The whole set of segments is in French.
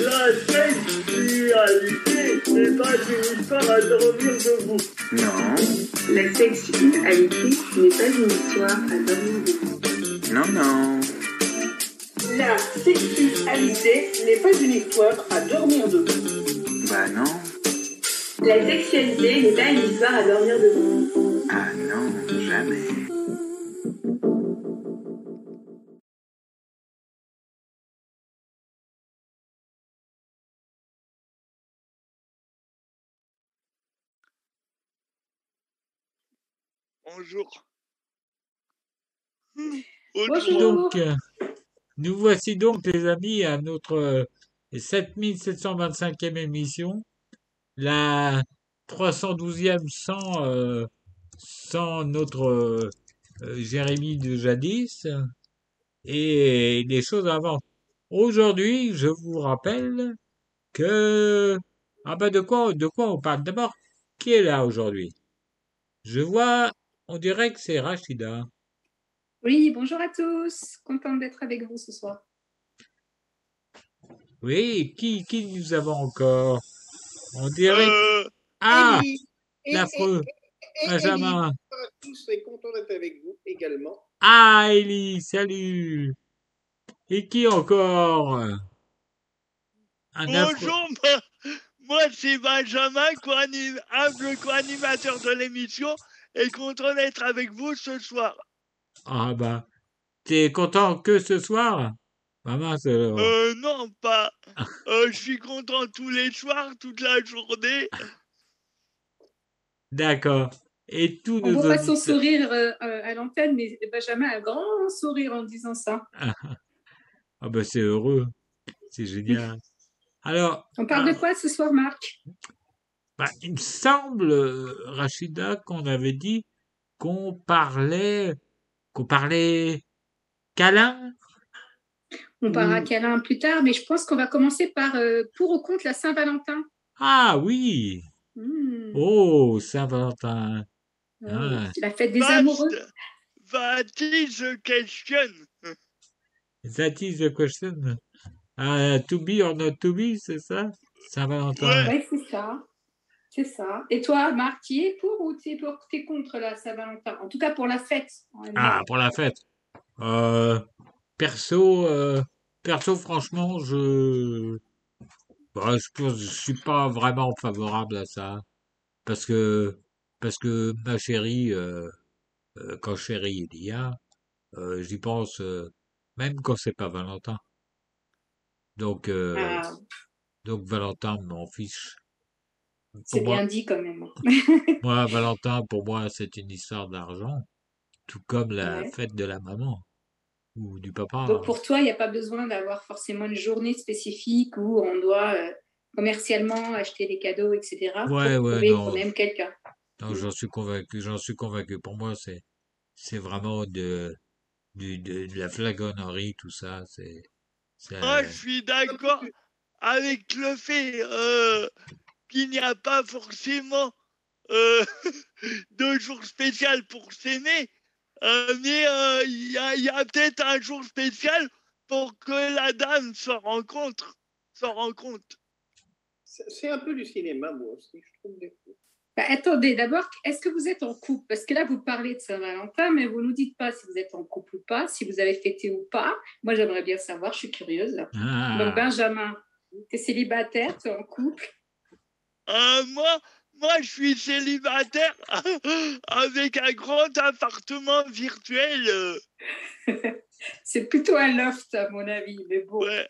La sexualité n'est pas une histoire à dormir debout. Non, La sexualité n'est pas une histoire à dormir debout. non, non. La sexualité n'est pas une histoire à dormir debout. Bah non. La sexualité n'est pas une histoire à dormir debout. Ah non, jamais. Bonjour. Bonjour. Donc, euh, nous voici donc, les amis, à notre euh, 7725e émission, la 312e sans, euh, sans notre euh, euh, Jérémie de jadis, et les choses avancent. Aujourd'hui, je vous rappelle que... Ah ben de quoi, de quoi on parle D'abord, qui est là aujourd'hui? Je vois, on dirait que c'est Rachida. Oui, bonjour à tous. Contente d'être avec vous ce soir. Oui, qui, qui nous avons encore? On dirait... Euh, Ah, Élie, et- l'affreux et- et- Benjamin. Bonjour à tous et content d'être avec vous également. Ah, Ellie, salut Et qui encore? Un affreux... bonjour, moi, moi, c'est Benjamin, co-animateur de l'émission, et content d'être avec vous ce soir. Ah bah, t'es content que ce soir? Maman, c'est... Euh, non, pas. Euh, je suis content tous les soirs, toute la journée. D'accord. Et tous On voit pas son sourire euh, à l'antenne, mais Benjamin a un grand sourire en disant ça. Ah bah c'est heureux. C'est génial. Alors, On parle de quoi ce soir, Marc? Bah, il me semble, euh, Rachida, qu'on avait dit qu'on parlait, qu'on parlait câlin. On parlera Mm. câlin plus tard, mais je pense qu'on va commencer par euh, pour ou contre la Saint-Valentin. Ah oui. Hmm. Oh, Saint-Valentin. Ah. La fête des Vaste, amoureux. vaste question. That is the question. Ah, to be or not to be, c'est ça? Saint-Valentin. Ouais. Ouais, c'est ça. C'est ça. Et toi, Marc, tu es pour ou tu es, pour, t'es contre la Saint-Valentin? En tout cas pour la fête. Ah, pour la fête. Euh, perso, euh, perso, franchement, je, bah, je suis pas vraiment favorable à ça. Parce que, parce que ma chérie, euh, euh, quand chérie il y a, euh, j'y pense, euh, même quand c'est pas Valentin. Donc, euh, Ah, donc Valentin m'en fiche. C'est Pour moi, bien dit quand même. moi, Valentin, pour moi, c'est une histoire d'argent, tout comme la Ouais. fête de la maman ou du papa. Donc pour toi, il n'y a pas besoin d'avoir forcément une journée spécifique où on doit euh, commercialement acheter des cadeaux, etc. pour Ouais, ouais, prouver non. qu'on aime quelqu'un. Non, j'en suis convaincu, j'en suis convaincu. Pour moi, c'est, c'est vraiment de, du- de, de la flagornerie, tout ça. C'est, c'est, Moi, je suis d'accord avec le fait euh, qu'il n'y a pas forcément euh, de jour spécial pour s'aimer, euh, mais euh, il y a, peut-être un jour spécial pour que la dame se rencontre. Se rencontre. C'est un peu du cinéma, moi aussi, je trouve. des fois. Bah, attendez, d'abord, est-ce que vous êtes en couple? Parce que là, vous parlez de Saint-Valentin, mais vous ne nous dites pas si vous êtes en couple ou pas, si vous avez fêté ou pas. Moi, j'aimerais bien savoir, je suis curieuse. Donc, ah, Benjamin, tu es célibataire, tu es en couple Euh, moi, moi, je suis célibataire avec un grand appartement virtuel. C'est plutôt un loft, à mon avis, mais bon. ouais.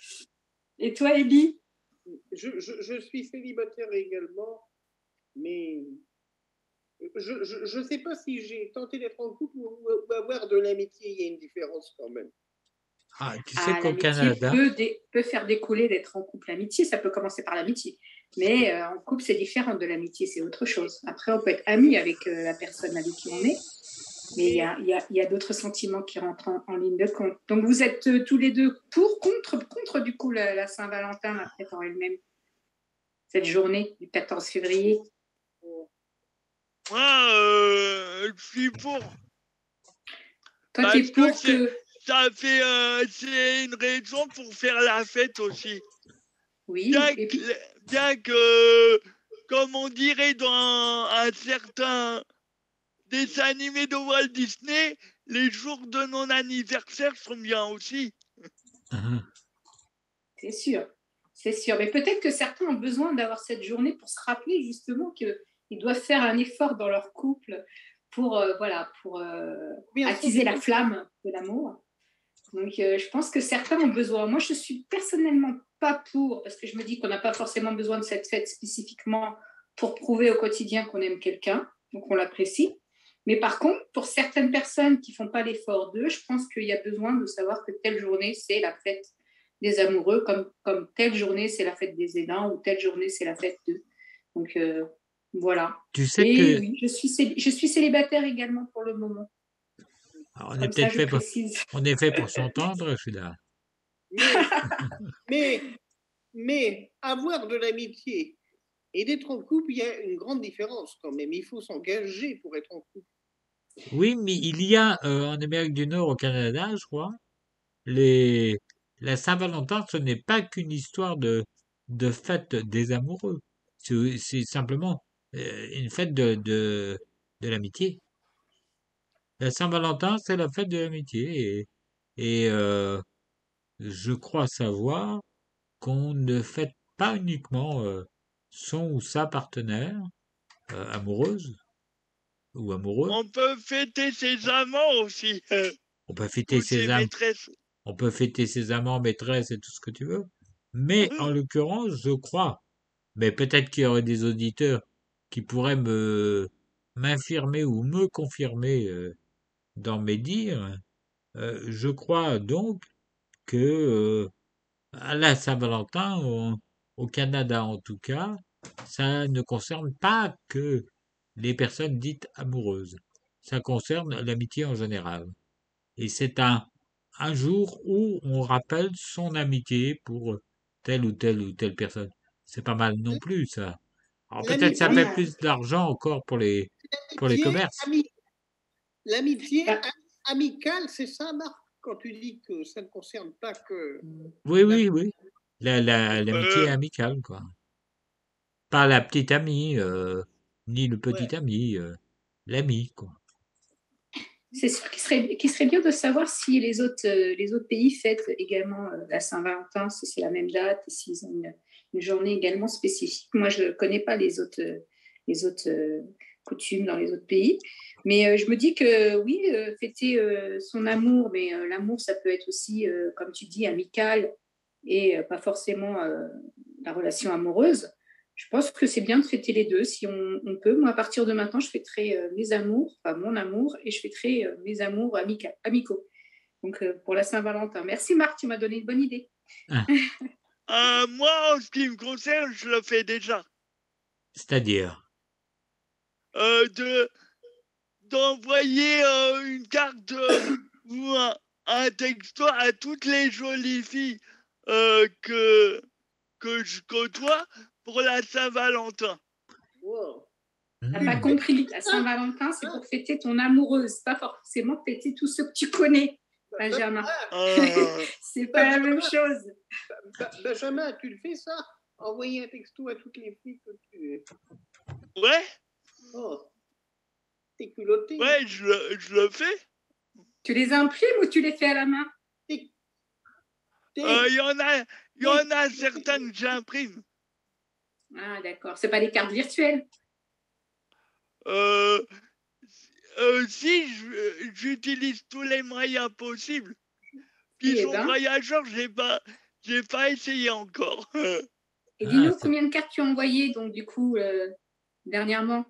Et toi, Ellie Je, je, je suis célibataire également, mais je ne sais pas si j'ai tenté d'être en couple ou, ou avoir de l'amitié. Il y a une différence quand même. Ah, tu Ah, sais qu'au Canada, peut, dé- peut faire découler d'être en couple. L'amitié, ça peut commencer par l'amitié. Mais euh, en couple, c'est différent de l'amitié, c'est autre chose. Après, on peut être ami avec euh, la personne avec qui on est, mais il y a, il y a- il y a d'autres sentiments qui rentrent en, en ligne de compte. Donc, vous êtes euh, tous les deux pour, contre, contre du coup, la, la Saint-Valentin, la fête en elle-même, cette journée du 14 février. Moi, euh, je suis pour. Toi, Parce tu es pour que. Ça fait, euh, c'est une raison pour faire la fête aussi. Oui, bien et puis, que, bien que, comme on dirait dans un certain dessin animé de Walt Disney, les jours de mon anniversaire sont bien aussi. Hein. c'est sûr. C'est sûr. Mais peut-être que certains ont besoin d'avoir cette journée pour se rappeler justement qu'ils doivent faire un effort dans leur couple pour, euh, voilà, pour euh, attiser la flamme de l'amour. Donc, euh, je pense que certains ont besoin. Moi, je suis personnellement pas pour, parce que je me dis qu'on n'a pas forcément besoin de cette fête spécifiquement pour prouver au quotidien qu'on aime quelqu'un, donc on l'apprécie. Mais par contre, pour certaines personnes qui font pas l'effort d'eux, je pense qu'il y a besoin de savoir que telle journée, c'est la fête des amoureux, comme, comme telle journée, c'est la fête des aidants, ou telle journée, c'est la fête d'eux. Donc, euh, voilà. Tu sais Et que oui, je suis, je suis célibataire également pour le moment. Alors, on est Comme peut-être fait pour, précise. on est fait pour s'entendre, je suis là. Mais, mais, mais avoir de l'amitié et d'être en couple, il y a une grande différence quand même. Il faut s'engager pour être en couple. Oui, mais il y a euh, en Amérique du Nord, au Canada, je crois, les la Saint-Valentin, ce n'est pas qu'une histoire de de fête des amoureux. C'est c'est simplement euh, une fête de de de l'amitié. La Saint-Valentin, c'est la fête de l'amitié et et euh, je crois savoir qu'on ne fête pas uniquement euh, son ou sa partenaire euh, amoureuse ou amoureux. On peut fêter ses amants aussi. On peut fêter ou ses ses maîtresses. on peut fêter ses amants, maîtresses et tout ce que tu veux. Mais en l'occurrence, je crois, mais peut-être qu'il y aurait des auditeurs qui pourraient me m'infirmer ou me confirmer dans mes dires. Euh, je crois donc que euh, à la Saint-Valentin, au, au Canada en tout cas, ça ne concerne pas que les personnes dites amoureuses. Ça concerne l'amitié en général. Et c'est un, un jour où on rappelle son amitié pour telle ou telle ou telle personne. C'est pas mal non plus, ça. Alors peut-être ça fait plus d'argent encore pour les, pour les commerces. L'amitié Ah. amicale, c'est ça, Marc, quand tu dis que ça ne concerne pas que. Oui, oui, oui. La, la, l'amitié Euh. amicale, quoi. Pas la petite amie, euh, ni le petit ami, euh, l'ami, quoi. C'est sûr qu'il serait, qu'il serait bien de savoir si les autres, les autres pays fêtent également la Saint-Valentin, si c'est la même date, s'ils ont une, une journée également spécifique. Moi, je ne connais pas les autres, les autres euh, coutumes dans les autres pays. Mais euh, je me dis que oui, euh, fêter euh, son amour, mais euh, l'amour, ça peut être aussi, euh, comme tu dis, amical et euh, pas forcément euh, la relation amoureuse. Je pense que c'est bien de fêter les deux si on, on peut. Moi, à partir de maintenant, je fêterai euh, mes amours, enfin mon amour, et je fêterai euh, mes amours amica- amicaux. Donc, euh, pour la Saint-Valentin. Merci Marc, tu m'as donné une bonne idée. Euh, moi, en ce qui me concerne, je le fais déjà. C'est-à-dire, Euh, de d'envoyer euh, une carte euh, ou un, un texto à toutes les jolies filles euh, que que je côtoie pour la Saint-Valentin. Wow. T'as hmm, pas compris, la Saint-Valentin, c'est pour fêter ton amoureuse, pas forcément fêter tous ceux que tu connais, Benjamin. Euh, C'est pas la même chose. Benjamin, tu le fais ça? Envoyer un texto à toutes les filles que tu. ouais, Oh, t'es culotté. ouais, je le, je le fais. Tu les imprimes ou tu les fais à la main? T'es- Euh, Il y en a, il y en a certaines que j'imprime. Ah, d'accord. C'est pas des cartes virtuelles? Euh, euh, si je- j'utilise tous les moyens possibles. Puis Eh son ben. voyageur, j'ai pas, j'ai pas essayé encore. Et Ah, dis-nous c'est- combien de cartes tu as envoyées, donc, du coup, euh, dernièrement?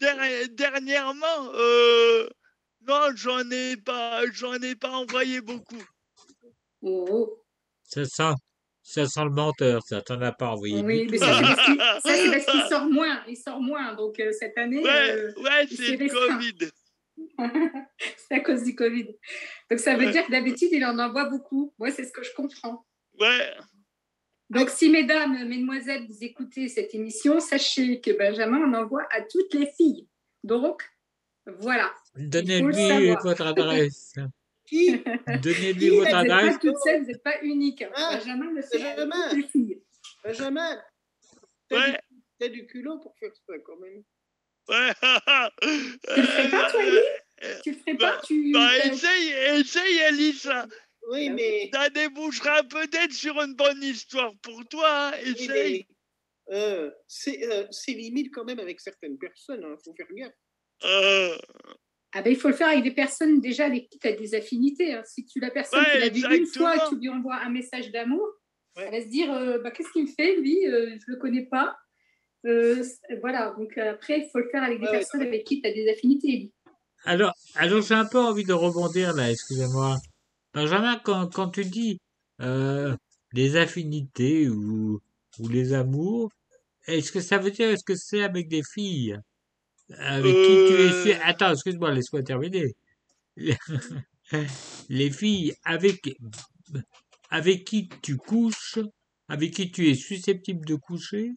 Der- dernièrement, euh, non, j'en ai pas, j'en ai pas envoyé beaucoup. Oh, oh. ça sent, ça sent le menteur, ça. T'en as pas envoyé Oui, mais ça, c'est parce qu'il c'est sort moins. Il sort moins. Donc, euh, cette année, Ouais, euh, ouais, c'est le. Covid. c'est à cause du Covid. Donc, ça veut Ouais. dire que d'habitude, il en envoie beaucoup. Moi, c'est ce que je comprends. Ouais, Donc, si mesdames, mesdemoiselles, vous écoutez cette émission, sachez que Benjamin en envoie à toutes les filles. Donc, voilà. Donnez-lui votre adresse. Qui Donnez-lui votre Vous n'êtes adresse. pas toute seule, vous n'êtes pas unique. hein. Ah, Benjamin le fait Benjamin. toutes les filles. Benjamin T'as Ouais. du, t'as du culot pour faire ça quand même. Ouais. Tu le ferais pas, toi, Ellie Tu le ferais pas tu... Bah, essaye, essaye, Elisa. Oui, Ah mais. Ça débouchera peut-être sur une bonne histoire pour toi. hein. oui, Essaye. mais, euh, c'est euh, c'est limite quand même avec certaines personnes, il faut faire gaffe. Euh, Ah ben, il faut le faire avec des personnes déjà avec qui tu as des affinités. hein. Si tu la personne, Ouais, tu l'as vue une fois et tu lui envoies un message d'amour, Ouais. elle va se dire euh, bah, qu'est-ce qu'il me fait, lui euh, Je le connais pas. Euh, voilà, donc après, il faut le faire avec des Ouais, ouais, personnes avec qui tu as des affinités. Alors, alors j'ai un peu envie de rebondir là, excusez-moi. Benjamin, quand, quand tu dis euh, les affinités ou, ou les amours, est-ce que ça veut dire est-ce que c'est avec des filles avec qui tu es Euh. Attends, excuse-moi, laisse-moi terminer. Les filles avec avec qui tu couches, avec qui tu es susceptible de coucher,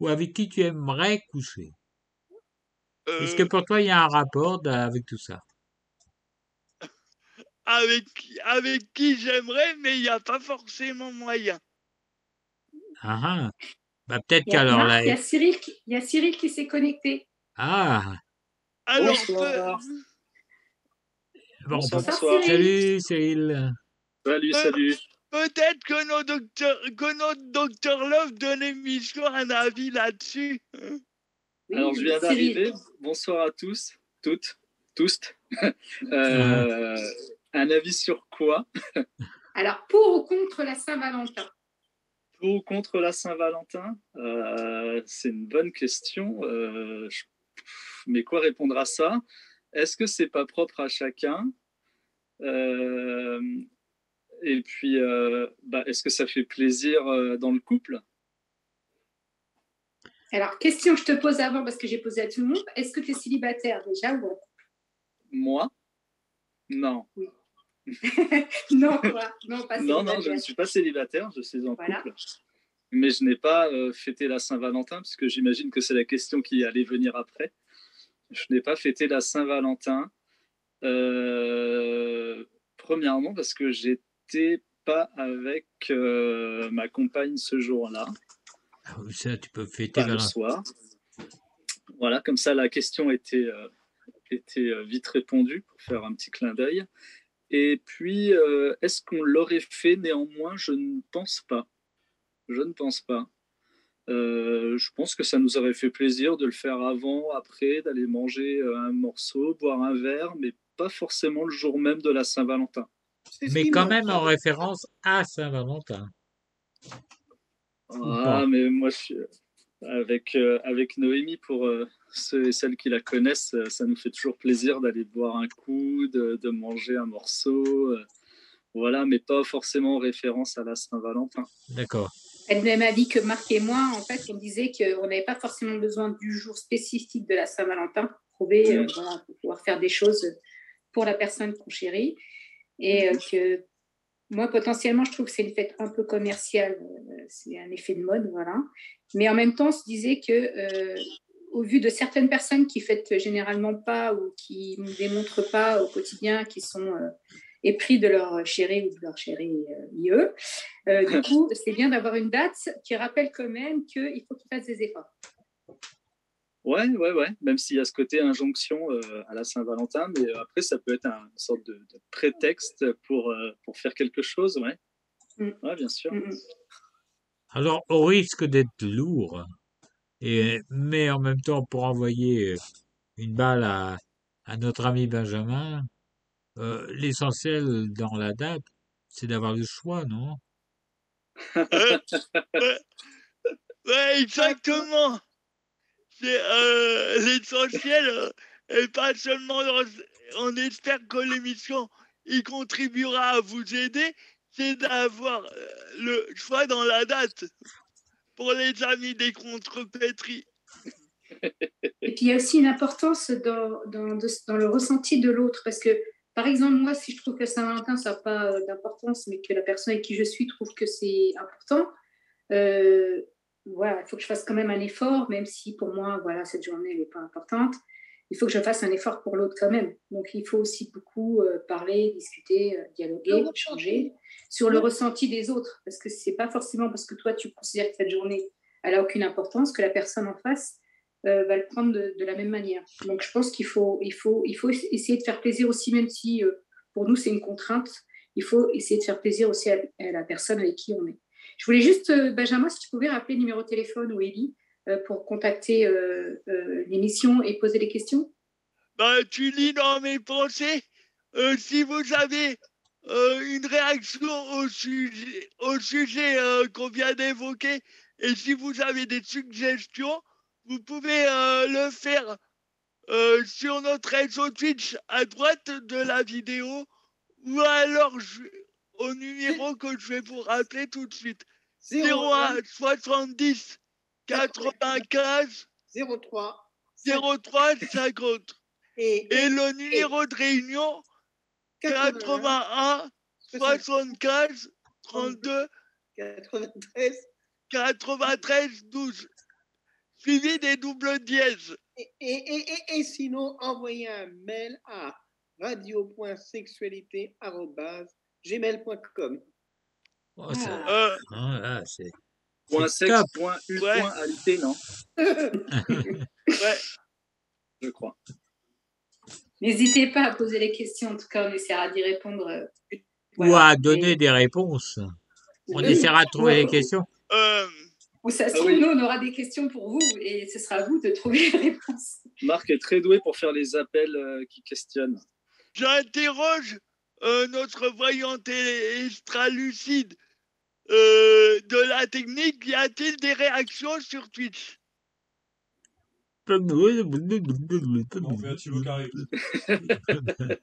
ou avec qui tu aimerais coucher? Est-ce que euh, pour toi il y a un rapport avec tout ça? Avec, avec qui j'aimerais, mais il n'y a pas forcément moyen. Ah ah. Bah peut-être Il y a, qu'alors là. il y a Cyril qui, il y a Cyril qui s'est connecté. Ah Alors, Bonsoir. peut- bon, Bonsoir, bon- bonsoir. Salut Cyril. Salut, Euh, salut. peut-être que, nos docteurs, que notre docteur Love de l'émission a un avis là-dessus. Oui, Alors, je viens d'arriver. Bonsoir à tous, toutes, tous. Euh, un avis sur quoi? Alors, pour ou contre la Saint-Valentin? Pour ou contre la Saint-Valentin? Euh, C'est une bonne question. Euh, je- Mais quoi répondre à ça? Est-ce que c'est pas propre à chacun? Euh, Et puis, bah, est-ce que ça fait plaisir dans le couple? Alors, question que je te pose avant, parce que j'ai posé à tout le monde. Est-ce que tu es célibataire déjà ou Moi? Non. Non, quoi. Non, pas Non, non, je célibataire. ne suis pas célibataire, je suis en Voilà. couple. Mais je n'ai pas euh, fêté la Saint-Valentin, puisque j'imagine que c'est la question qui allait venir après. Je n'ai pas fêté la Saint-Valentin. euh, premièrement, parce que j'étais pas avec euh, ma compagne ce jour-là, Ah oui, ça, tu peux fêter pas le soir. Voilà, comme ça, la question était, était vite répondue pour faire un petit clin d'œil. Et puis, euh, est-ce qu'on l'aurait fait néanmoins? Je ne pense pas. Je ne pense pas. Euh, je pense que ça nous aurait fait plaisir de le faire avant, après, d'aller manger euh, un morceau, boire un verre, mais pas forcément le jour même de la Saint-Valentin. Mais quand même en ça. référence à Saint-Valentin. Ah, mais moi, je suis avec, euh, avec Noémie, pour euh, ceux et celles qui la connaissent, euh, ça nous fait toujours plaisir d'aller boire un coup, de, de manger un morceau. euh, voilà, mais pas forcément en référence à la Saint-Valentin. D'accord. Elle même avis que Marc et moi, en fait, on disait qu'on n'avait pas forcément besoin du jour spécifique de la Saint-Valentin pour trouver, euh, voilà, pour pouvoir faire des choses pour la personne qu'on chérit. Et euh, que moi, potentiellement, je trouve que c'est une fête un peu commerciale. c'est un effet de mode, voilà. Mais en même temps, on se disait que, euh, au vu de certaines personnes qui fêtent généralement pas ou qui ne démontrent pas au quotidien, qui sont euh, épris de leur chéri ou de leur chéri euh, IE, euh, du coup, c'est bien d'avoir une date qui rappelle quand même qu'il faut qu'ils fassent des efforts. Ouais, ouais, ouais. Même s'il y a ce côté injonction euh, à la Saint-Valentin, mais euh, après, ça peut être un- une sorte de, de prétexte pour, euh, pour faire quelque chose, ouais. Mm. Ouais, bien sûr. Mm, mm. Alors, au risque d'être lourd, mais en même temps pour envoyer une balle à, notre ami Benjamin, euh, l'essentiel dans la date, c'est d'avoir le choix, non? Euh, ouais, exactement. C'est euh, l'essentiel, euh, et pas seulement. dans- on espère que l'émission y contribuera à vous aider, c'est d'avoir euh, le choix dans la date pour les amis des contrepétries. Et puis il y a aussi une importance dans, le ressenti de l'autre. Parce que, par exemple, moi, si je trouve que Saint-Valentin, ça n'a pas d'importance, mais que la personne avec qui je suis trouve que c'est important, euh, voilà, il faut que je fasse quand même un effort, même si pour moi, voilà, cette journée, n'est pas importante. Il faut que je fasse un effort pour l'autre quand même. Donc, il faut aussi beaucoup euh, parler, discuter, euh, dialoguer, Le échanger sur le ressenti des autres. Parce que c'est pas forcément parce que toi, tu considères que cette journée, elle a aucune importance que la personne en face euh, va le prendre de, de la même manière. Donc, je pense qu'il faut, il faut, il faut essayer de faire plaisir aussi, même si pour nous, c'est une contrainte. Il faut essayer de faire plaisir aussi à, à la personne avec qui on est. Je voulais juste, Benjamin, si tu pouvais rappeler le numéro de téléphone ou Élie pour contacter euh, euh, l'émission et poser des questions? Bah, tu lis dans mes pensées. Euh, si vous avez euh, une réaction au sujet, au sujet euh, qu'on vient d'évoquer, et si vous avez des suggestions, vous pouvez euh, le faire euh, sur notre réseau Twitch à droite de la vidéo, ou alors je- au numéro que je vais vous rappeler tout de suite. 01 70 95 03 03 50. Et, Et le numéro de réunion 81 75 32 93 93 12. Suivi des doubles dièses. Et, et, et, et, et sinon, envoyez un mail à radio.sexualité.gmail.com. Oh, ça- Euh, là, c'est Point sexe, point U, Ouais. point alité, non ouais. Je crois. N'hésitez pas à poser les questions. En tout cas, on essaiera d'y répondre. euh, Ou à donner Et- des réponses. On Oui. essaiera de trouver les Ou- questions. Euh, Ou ça se Ah trouve, oui. nous, on aura des questions pour vous et ce sera à vous de trouver les réponses. Marc est très doué pour faire les appels euh, qui questionnent. J'interroge euh, notre voyante extra-lucide euh, de la technique. Y a-t-il des réactions sur Twitch? On fait un Thibaut qui arrive.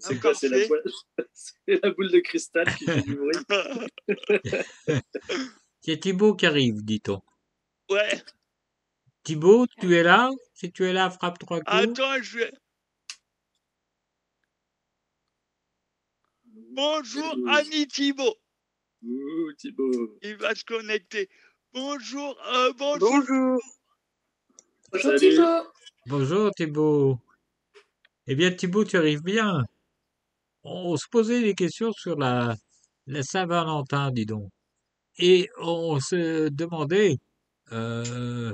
C'est quoi C'est la, boule... c'est la boule de cristal qui fait du bruit? C'est Thibaut qui arrive, dit-on. Ouais. Thibaut, tu es là? Si tu es là, frappe trois coups. Attends, je vais. Bonjour Annie Thibault. Ouh, Thibaut. Il va se connecter. Bonjour, euh, bonjour. Bonjour. Bonjour Salut. Thibaut. Bonjour Thibaut. Eh bien Thibaut, tu arrives bien. On se posait des questions sur la, la Saint-Valentin, dis donc. Et on se demandait, euh,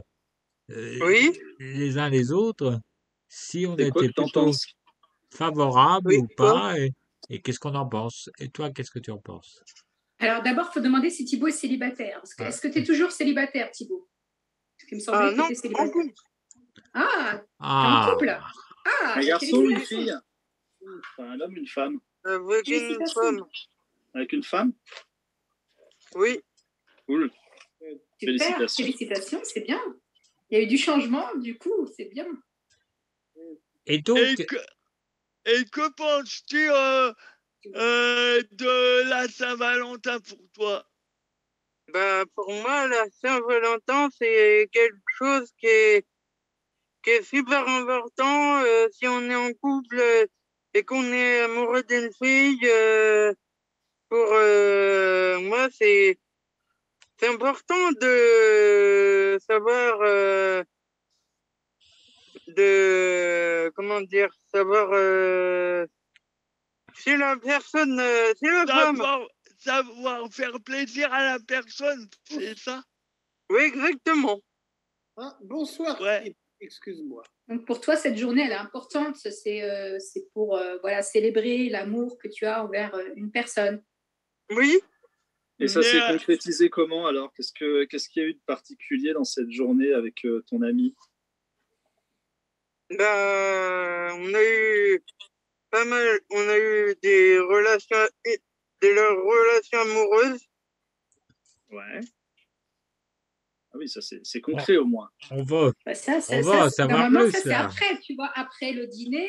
euh, Oui. les uns les autres, si on était plutôt favorable Oui, ou pas, et, et qu'est-ce qu'on en pense? Et toi, qu'est-ce que tu en penses? Alors d'abord, il faut demander si Thibaut est célibataire. Ah. Est-ce que tu es toujours célibataire, Thibaut? Parce qu'il me semblait Ah, que non, tu étais célibataire. en. Ah, t'es en Ah, couple Ah, Un garçon ou une fille Enfin, Un homme ou une femme Avec une femme. Avec une femme? Oui. Cool. Super, Félicitations. félicitations, c'est bien. Il y a eu du changement, du coup, c'est bien. et donc, Et que, et que penses-tu euh, euh, de la Saint-Valentin pour toi Bah, pour moi, la Saint-Valentin, c'est quelque chose qui est, qui est super important. euh, si on est en couple et qu'on est amoureux d'une fille, euh, pour moi, c'est important de savoir de comment dire savoir si la personne euh, si la femme savoir, savoir faire plaisir à la personne, c'est ça? Oui exactement Ah, bonsoir, Ouais. Excuse-moi. Donc pour toi, cette journée, elle est importante. C'est euh, c'est pour euh, voilà, célébrer l'amour que tu as envers euh, une personne. oui Et ça s'est euh, concrétisé comment alors? Qu'est-ce que qu'est-ce qu'il y a eu de particulier dans cette journée avec euh, ton ami? Ben, on a eu pas mal, on a eu des relations, des relations amoureuses. Ouais. Ah oui, ça c'est concret au moins. on va, Bah, ça, ça, On ça, savoir normalement, plus, ça c'est après, tu vois, après le dîner,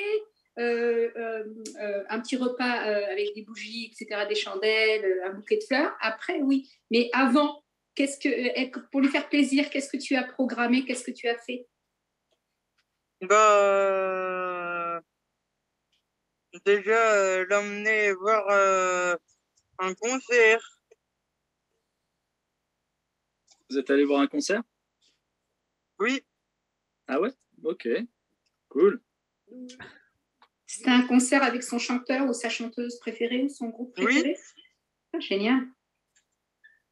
euh, euh, euh, un petit repas euh, avec des bougies, etc., des chandelles, un bouquet de fleurs. Après, oui. Mais avant, qu'est-ce que, euh, pour lui faire plaisir, qu'est-ce que tu as programmé, qu'est-ce que tu as fait? Bah, déjà, euh, l'emmener voir euh, un concert. Vous êtes allé voir un concert? Oui, Ah ouais? Ok. Cool. C'était un concert avec son chanteur ou sa chanteuse préférée ou son groupe préféré? Ah, Génial.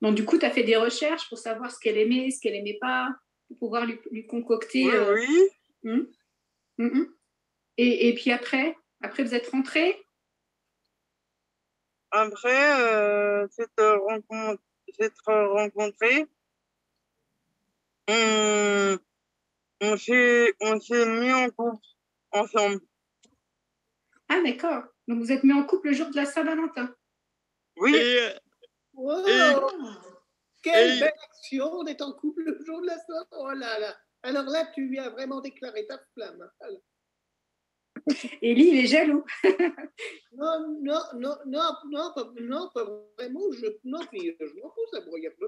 Donc, du coup, tu as fait des recherches pour savoir ce qu'elle aimait, ce qu'elle aimait pas, pour pouvoir lui, lui concocter. Oui, euh, oui. hum, hum. Et, et puis après, après vous êtes rentrés? Après euh, cette rencontre, cette rencontrée, on, on s'est, on s'est mis en couple ensemble. Ah, d'accord. Donc, vous êtes mis en couple le jour de la Saint-Valentin? Oui. Wow Et- Quelle et- belle action d'être en couple le jour de la soirée. Oh là là. Alors là, tu lui as vraiment déclaré ta flamme. hein. Alors, Lui, il est jaloux. Non, non, non, non, non, pas, non, pas vraiment. Je, non, puis je m'en fous, ça me regarde pas.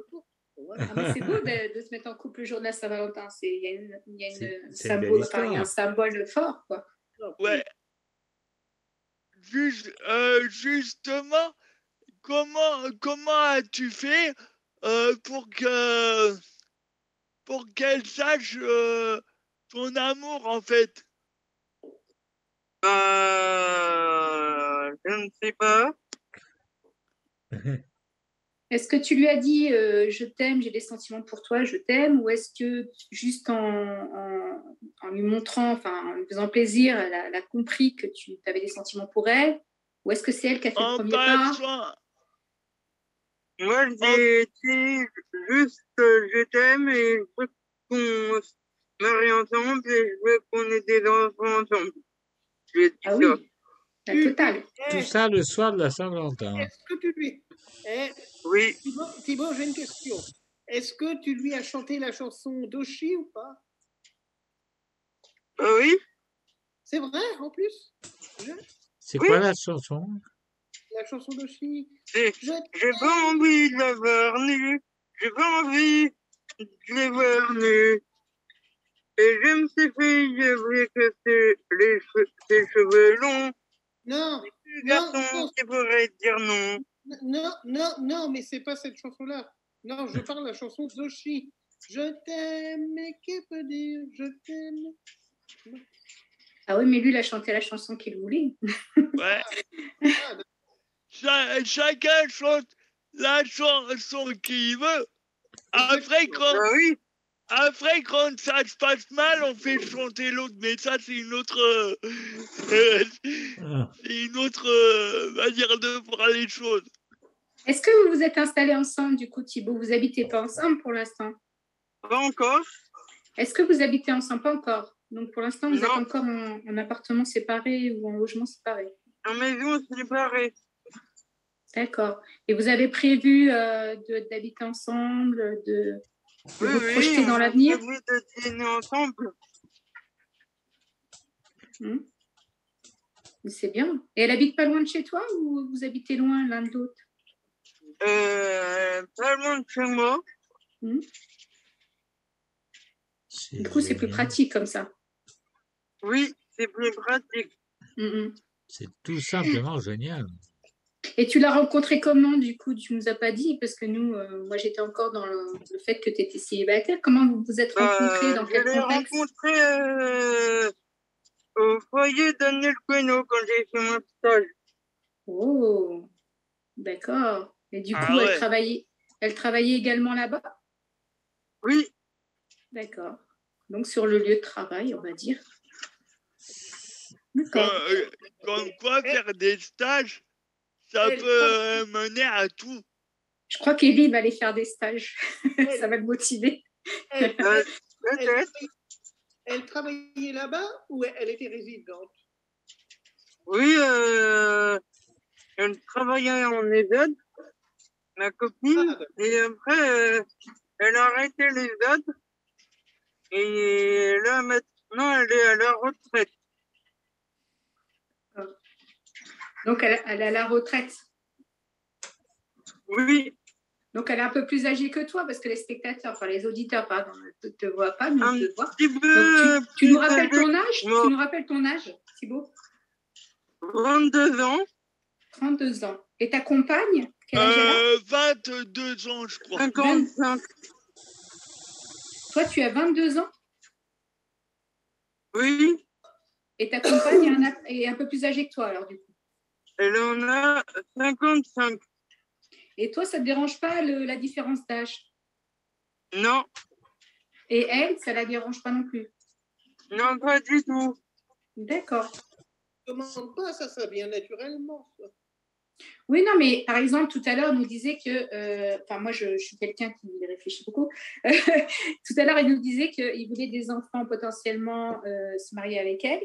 Voilà. Ah, mais c'est beau de, de se mettre en couple le jour de la Saint-Valentin. C'est- Il y a une, il y a une symbole, enfin, un symbole fort, quoi. Ouais. Juste, euh, justement, comment, comment as-tu fait euh, pour que pour qu'elle sache euh, ton amour en fait? Euh, je ne sais pas. Est-ce que tu lui as dit euh, je t'aime, j'ai des sentiments pour toi, je t'aime, ou est-ce que juste en, en, en lui montrant, enfin en lui faisant plaisir, elle a, elle a compris que tu avais des sentiments pour elle, ou est-ce que c'est elle qui a fait le premier pas? Moi, j'ai dit juste euh, je t'aime et je veux qu'on se marie ensemble et je veux qu'on ait des enfants ensemble. Je lui ai dit Ah oui, la totale. Tout ça le soir de la Saint-Valentin. Est-ce que tu lui. Eh, Oui. Thibaut, Thibaut, j'ai une question. Est-ce que tu lui as chanté la chanson d'Oshi ou pas? Ah oui C'est vrai, en plus? Je- C'est Oui. quoi la chanson? La chanson d'Oshi. J'ai pas envie de la voir nue. J'ai pas envie de les voir. Et j'aime ces filles avec ses, les che- ses cheveux longs. Non, Les non, qui pourraient dire non. non, non, non, mais c'est pas cette chanson-là. Non, je parle de la chanson d'Oshi. Je t'aime, mais qui peut dire je t'aime? Ah oui, mais lui, il a chanté la chanson qu'il voulait. Ouais. Ah, Cha- chacun chante la chanson qu'il veut. Après quand, Ah oui, après, quand ça se passe mal, on fait chanter l'autre. Mais ça, c'est une autre, euh, Ah. c'est une autre euh, manière de voir les choses. Est-ce que vous vous êtes installés ensemble, du coup, Thibaut? Vous habitez pas ensemble pour l'instant? Pas encore. Est-ce que vous habitez ensemble? Pas encore. Donc pour l'instant, vous êtes encore en, en appartement séparé ou en logement séparé? En maison séparée. D'accord. Et vous avez prévu euh, d'habiter ensemble, de Oui, vous oui, projeter dans on a l'avenir prévu de dîner ensemble. Hmm. C'est bien. Et elle habite pas loin de chez toi ou vous habitez loin l'un de l'autre? Euh, pas loin de chez moi. Hmm. Du coup, c'est plus pratique comme ça. Oui, c'est plus pratique. Hmm. C'est tout simplement génial. Et tu l'as rencontré comment, du coup? Tu nous as pas dit, parce que nous, euh, moi, j'étais encore dans le, le fait que tu étais célibataire. Comment vous vous êtes rencontrés Dans quel je l'ai contexte? rencontré euh, au foyer Daniel Queno quand j'ai fait mon stage. Oh, d'accord. Et du coup, Ah elle, ouais. travaillait, elle travaillait également là-bas? Oui, D'accord. Donc, sur le lieu de travail, on va dire. D'accord. euh, comme quoi, faire des stages, ça Elle- peut euh, mener à tout. Je crois qu'Elie va aller faire des stages. ça va le motiver. Elle, elle- peut-être. elle travaillait là-bas ou elle était résidente? Oui, euh, elle travaillait en ESAD, ma copine, Ah, et après, euh, elle a arrêté les ESAD, et là, maintenant, elle est à la retraite. Donc, elle, elle est à la retraite. Oui, Donc, elle est un peu plus âgée que toi, parce que les spectateurs, enfin les auditeurs, pardon, ne te, voient pas, mais ils te voient. petit Donc, peu tu, tu nous rappelles ton âge? Tu nous rappelles ton âge, Thibaut? 22 ans, 32 ans. Et ta compagne Quel âge elle a? Euh, 22 ans, je crois. 55, Toi, tu as 22 ans? Oui, Et ta compagne est un, est un peu plus âgée que toi, alors du coup? Elle en a 55. Et toi, ça te dérange pas le- la différence d'âge? Non, Et elle, ça la dérange pas non plus? Non, pas du tout. D'accord. Commande pas, ça, ça vient naturellement. ça. Oui, non, mais par exemple, tout à l'heure, il nous disait que, euh, enfin, moi, je, je suis quelqu'un qui réfléchit beaucoup. tout à l'heure, il nous disait qu'il voulait des enfants potentiellement euh, se marier avec elle.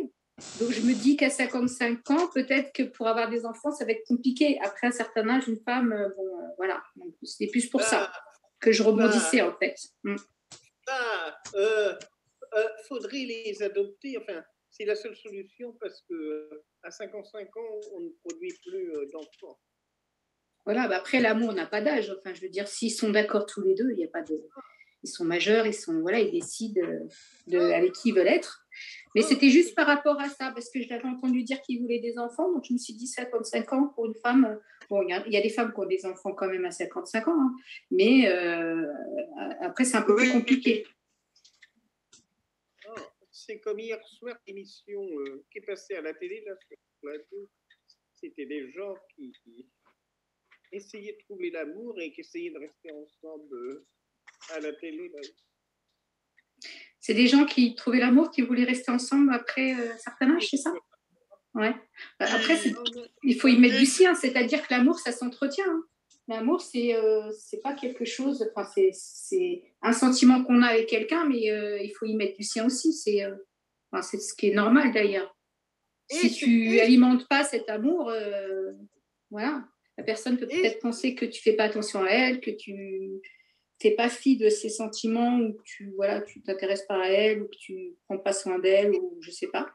Donc, je me dis qu'à 55 ans, peut-être que pour avoir des enfants, ça va être compliqué. Après un certain âge, une femme, euh, bon, euh, voilà. C'est plus pour ça que je rebondissais, en fait. Mm. Ah, euh, euh, faudrait les adopter. Enfin, c'est la seule solution parce que à 55 ans, on ne produit plus d'enfants. Voilà, bah après, l'amour n'a pas d'âge. Enfin, je veux dire, s'ils sont d'accord tous les deux, il n'y a pas de. Ils sont majeurs, ils sont voilà, ils décident de, avec qui ils veulent être. Mais c'était juste par rapport à ça, parce que je l'avais entendu dire qu'il voulait des enfants, donc je me suis dit 55 ans pour une femme. Bon, il y, a- il y a des femmes qui ont des enfants quand même à 55 ans, hein, mais euh, après c'est un peu plus compliqué. Oh, c'est comme hier soir, l'émission euh, qui est passée à la télé, là, sur. C'était des gens qui, qui essayaient de trouver l'amour et qui essayaient de rester ensemble euh, à la télé. Là. C'est des gens qui trouvaient l'amour, qui voulaient rester ensemble après euh, un certain âge, c'est ça? Ouais. Bah, Après, c'est- il faut y mettre du sien, c'est-à-dire que l'amour, ça s'entretient. hein. L'amour, c'est euh, pas quelque chose, enfin, c'est- un sentiment qu'on a avec quelqu'un, mais euh, il faut y mettre du sien aussi. C'est euh, enfin, ce qui est normal d'ailleurs. Si tu alimentes pas cet amour, euh, voilà, la personne peut peut-être penser que tu fais pas attention à elle, que tu t'es pas fille de ses sentiments, ou que tu voilà, tu t'intéresses pas à elle, ou que tu prends pas soin d'elle, ou je sais pas.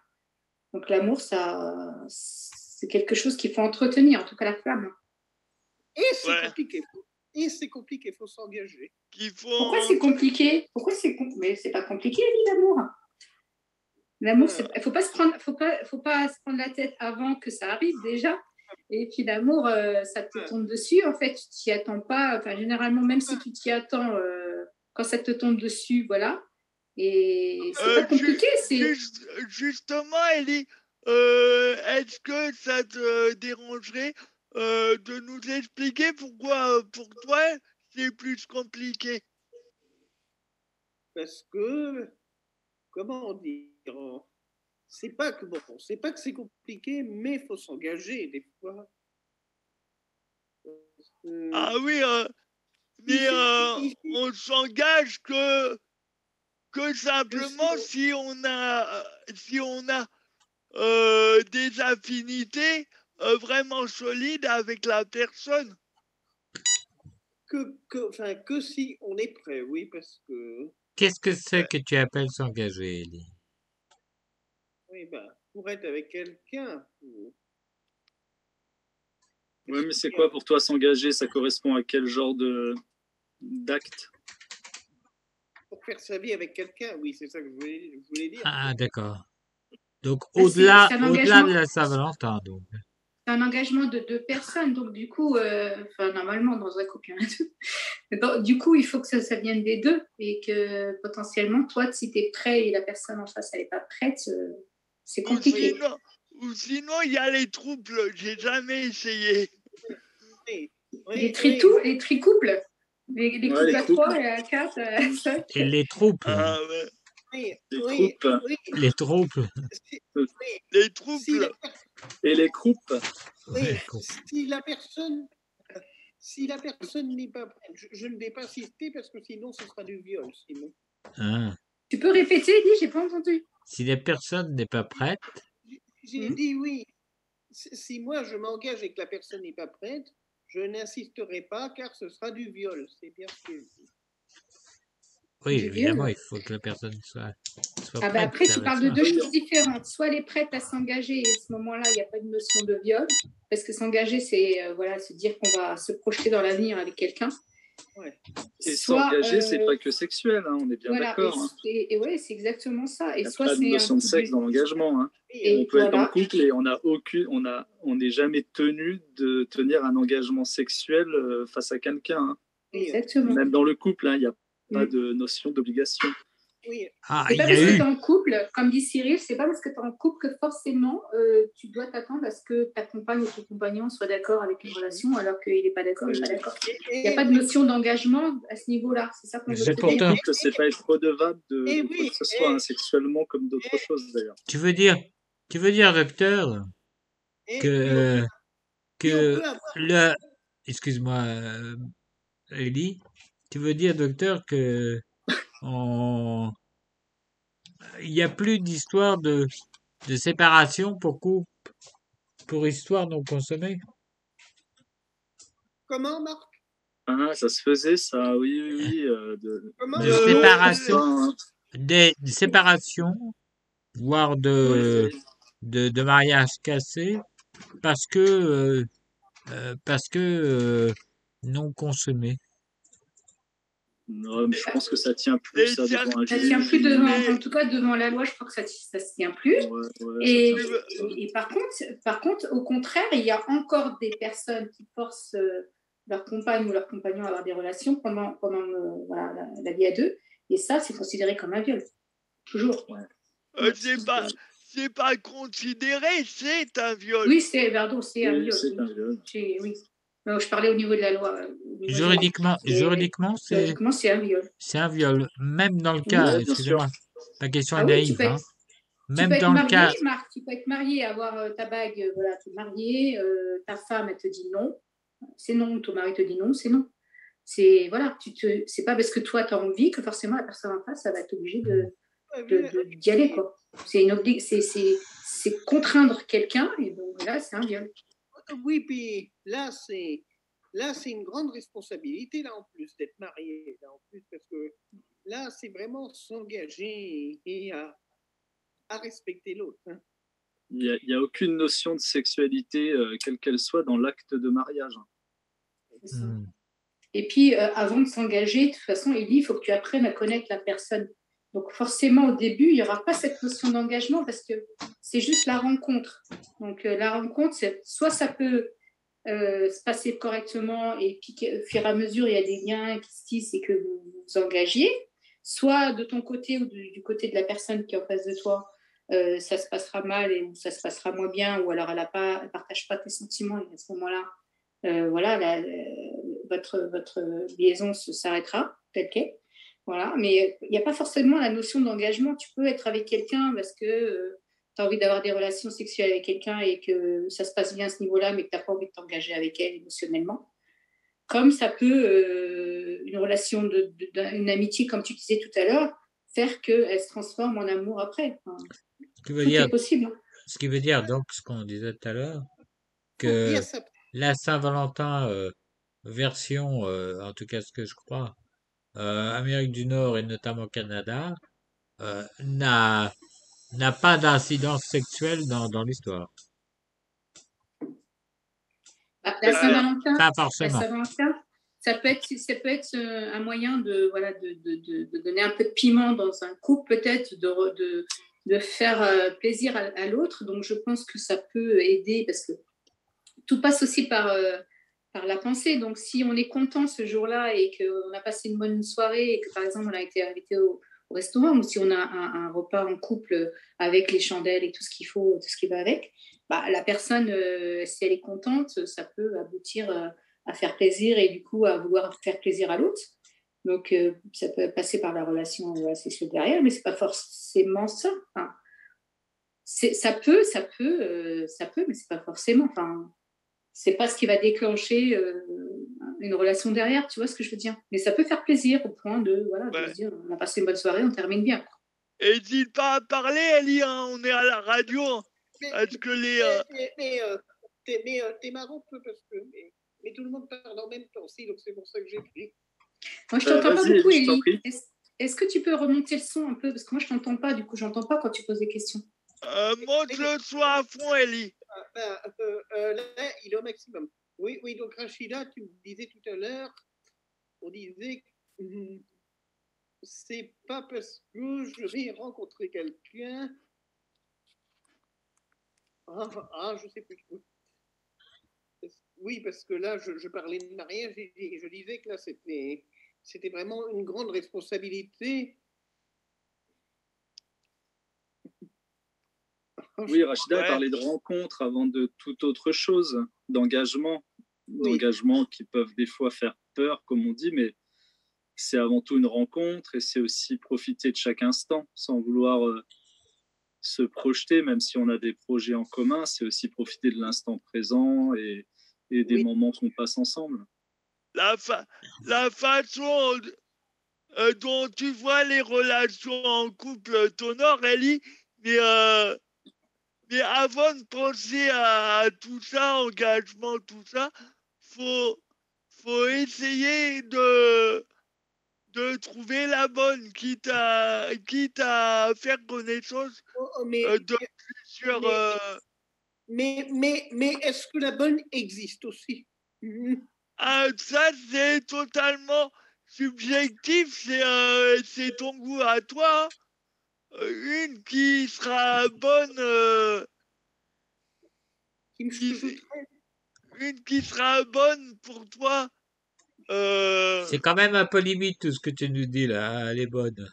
Donc l'amour, ça, c'est quelque chose qu'il faut entretenir, en tout cas la femme. Et c'est compliqué. Et c'est compliqué, il faut s'engager. Pourquoi c'est compliqué? Pourquoi c'est com- Mais c'est pas compliqué, vie, l'amour. L'amour, il faut pas se prendre, faut pas, faut pas se prendre la tête avant que ça arrive déjà. Et puis l'amour, euh, ça te tombe dessus. En fait, tu t'y attends pas. Enfin, généralement, même si tu t'y attends, euh, quand ça te tombe dessus, voilà. Et c'est Euh, pas compliqué. C'est Juste- justement, Ellie, euh, est-ce que ça te dérangerait euh, de nous expliquer pourquoi pour toi c'est plus compliqué? Parce que, comment dire, c'est pas que bon, c'est pas que c'est compliqué, mais il faut s'engager des fois. Euh, Ah oui, euh, mais euh, on s'engage que que simplement si on a si on a euh, des affinités euh, vraiment solides avec la personne. que, que, enfin, que si on est prêt, oui, parce que, Qu'est-ce que c'est que tu appelles s'engager, Elie oui, ben, pour être avec quelqu'un, Ouais, mais c'est quoi pour toi s'engager? Ça correspond à quel genre de d'acte? Pour faire sa vie avec quelqu'un, oui, c'est ça que je voulais, je voulais dire. Ah, d'accord. Donc, au-delà engagement. de la Saint-Valentin, donc. c'est un engagement de deux personnes. Donc, du coup, euh, enfin, normalement, dans un couple, bon, du coup, il faut que ça, ça vienne des deux. Et que potentiellement, toi, si tu es prêt et la personne en face, elle n'est pas prête, euh, c'est Ou compliqué. sinon, ou sinon, il y a les troubles. J'ai jamais essayé. Les, tritou- les tricouples, les, les Ouais, couples les à couples. trois et à quatre, à cinq. Et les troubles. Ah Oui, Les oui, troupes. oui, Les troubles. Les. Si la, et les croupes. oui, si la personne, si la personne n'est pas prête, je, je ne vais pas insister parce que sinon ce sera du viol, sinon. Hein. Tu peux répéter, dis, j'ai pas entendu. Si la personne n'est pas prête, J'ai dit oui. Si moi je m'engage et que la personne n'est pas prête, je n'insisterai pas car ce sera du viol. C'est bien ce que je dis. oui, évidemment, il faut que la personne soit, soit Ah bah prête. après, tu parles de de deux choses différentes. Soit elle est prête à s'engager et à ce moment-là, il n'y a pas de notion de viol. Parce que s'engager, c'est euh, voilà, se dire qu'on va se projeter dans l'avenir avec quelqu'un. Et s'engager, c'est euh, pas que sexuel, hein, on est bien Voilà, d'accord. et, hein. ouais, c'est exactement ça. Et Il n'y a soit pas de notion de sexe dans l'engagement. hein. On peut être en voilà. couple et on n'a aucune, on a, on n'est jamais tenu de tenir un engagement sexuel euh, face à quelqu'un. hein. Exactement. Même dans le couple, il n'y a pas Mm. de notion d'obligation. Oui. Ah, C'est pas parce a que tu es en couple, comme dit Cyril, c'est pas parce que tu es en couple que forcément euh, tu dois t'attendre à ce que ta compagne ou ton compagnon soit d'accord avec une relation alors qu'il n'est pas d'accord, il n'est pas d'accord. Il n'y a pas de notion d'engagement à ce niveau-là. C'est ça qu'on veut C'est te pourtant- dire. que c'est pas être redevable de, Eh de oui, quoi que ce soit, eh. hein, sexuellement comme d'autres choses d'ailleurs. Tu veux dire, tu veux dire, docteur, que, euh, que le, excuse-moi, euh, Ellie, tu veux dire, docteur, que on, il n'y a plus d'histoire de, de séparation pour couple, pour histoire non consommée? Comment, Marc? Ah, ça se faisait, ça, oui, oui, oui. euh, de, Comment De Euh, séparation, Enfin, des, des séparations, voire de, de, de mariages cassés, parce que, euh, euh, parce que euh, non consommés. Non, mais je pense que ça tient plus ça ça- devant un Ça juge. tient plus devant, en tout cas devant la loi, je crois que ça ne se tient plus. Ouais, ouais, Et, ça tient et- et par, contre, par contre, au contraire, il y a encore des personnes qui forcent euh, leur compagne ou leur compagnon à avoir des relations pendant, pendant euh, voilà, la, la vie à deux. Et ça, c'est considéré comme un viol. Toujours. Euh, c'est pas, c'est pas considéré, c'est un viol. Oui, c'est, pardon, c'est un viol. c'est un viol. Oui. Non, je parlais au niveau de la loi. euh, de. Juridiquement, Et- juridiquement, c'est, Juridiquement, c'est un viol. c'est un viol. Même dans le cas, Oui, excusez-moi, la question Ah est oui, tu naïve, peux être- hein. Tu Même peux être dans le marié, cas, Marc, tu peux être marié, avoir euh, ta bague, euh, voilà, tu es marié, euh, ta femme, elle te dit non, c'est non, ton mari te dit non, c'est non. C'est voilà, tu te, c'est pas parce que toi tu as envie que forcément la personne en face, ça va être obligée de, de- de- d'y aller quoi. C'est une obli- c'est, c'est, c'est contraindre quelqu'un et donc là c'est un viol. Oui, puis là, c'est là, c'est une grande responsabilité là en plus d'être marié là en plus parce que là, c'est vraiment s'engager et à, à respecter l'autre. hein. Il n'y a, il y a aucune notion de sexualité, euh, quelle qu'elle soit, dans l'acte de mariage. hmm, Et puis, euh, avant de s'engager, de toute façon, il dit il faut que tu apprennes à connaître la personne. Donc, forcément, au début, il n'y aura pas cette notion d'engagement parce que c'est juste la rencontre. Donc, euh, la rencontre, soit ça peut euh, se passer correctement et puis au fur et à mesure, il y a des liens qui se tissent et que vous vous engagiez, soit de ton côté ou du, côté de la personne qui est en face de toi, euh, ça se passera mal et ça se passera moins bien, ou alors elle ne partage pas tes sentiments et à ce moment-là, voilà, votre, votre liaison s'arrêtera telle qu'elle. Voilà, mais il n'y a pas forcément la notion d'engagement. Tu peux être avec quelqu'un parce que tu as envie d'avoir des relations sexuelles avec quelqu'un et que ça se passe bien à ce niveau-là, mais que tu n'as pas envie de t'engager avec elle émotionnellement. Comme ça peut, euh, une relation, de, une amitié, comme tu disais tout à l'heure, faire qu'elle se transforme en amour après. Enfin, ce qui veut tout dire, est possible. ce qui veut dire donc ce qu'on disait tout à l'heure, que la Saint-Valentin euh, version, euh, en tout cas ce que je crois, euh, Amérique du Nord et notamment Canada, euh, n'a n'a pas d'incidence sexuelle dans, dans l'histoire. Ah, La Saint-Valentin, Pas la forcément. Saint-Valentin, ça peut être, ça peut être euh, un moyen de, voilà, de, de, de, de donner un peu de piment dans un couple, peut-être, de, de, de faire euh, plaisir à, à l'autre. Donc, je pense que ça peut aider parce que tout passe aussi par, euh, la pensée. Donc, si on est content ce jour-là et qu'on a passé une bonne soirée et que, par exemple, on a été invité au, au restaurant ou si on a un, repas en couple avec les chandelles et tout ce qu'il faut, tout ce qui va avec, bah, la personne, euh, si elle est contente, ça peut aboutir euh, à faire plaisir et du coup à vouloir faire plaisir à l'autre. Donc, euh, ça peut passer par la relation euh, sexuelle derrière, mais c'est pas forcément ça. Ça peut, ça peut, ça peut, mais c'est pas forcément. C'est pas ce qui va déclencher euh, une relation derrière, tu vois ce que je veux dire. Mais ça peut faire plaisir au point de, voilà, de se dire, on a passé une bonne soirée, on termine bien. N'hésite pas à parler, Ellie, hein, on est à la radio. Mais, Est-ce que les. euh, mais, mais, euh, t'es, mais, euh, t'es marrant peu parce que mais, mais tout le monde parle en même temps aussi, donc c'est pour ça que j'écris. Moi, je Euh, t'entends pas vas-y, beaucoup, Ellie. Est-ce, est-ce que tu peux remonter le son un peu? Parce que moi, je t'entends pas, du coup, j'entends pas quand tu poses des questions. euh, monte le soir à fond, Ellie. Ben, là, il est au maximum. Oui, oui, donc Rachida, tu me disais tout à l'heure, on disait que c'est pas parce que je vais rencontrer quelqu'un. Ah, ah, je sais plus. Oui, parce que là, je, parlais de mariage et, et je disais que là, c'était, c'était vraiment une grande responsabilité Oui, Rachida a Ouais. parlé de rencontre avant de toute autre chose, d'engagement, d'engagement qui peuvent des fois faire peur, comme on dit, mais c'est avant tout une rencontre et c'est aussi profiter de chaque instant sans vouloir euh, se projeter, même si on a des projets en commun, c'est aussi profiter de l'instant présent et, et des moments qu'on passe ensemble. la, fa- la façon euh, dont tu vois les relations en couple t'honore, Ellie, mais, euh, mais avant de penser à, à tout ça, engagement, tout ça, faut, faut essayer de, de trouver la bonne, quitte à, quitte à faire connaissance euh, de plusieurs... mais- euh, Mais, mais, mais est-ce que la bonne existe aussi? Ah, ça, c'est totalement subjectif, c'est euh, c'est ton goût à toi. hein. Une qui sera bonne, euh, qui- une qui sera bonne pour toi. euh, C'est quand même un peu limite tout ce que tu nous dis là, hein, elle est bonne.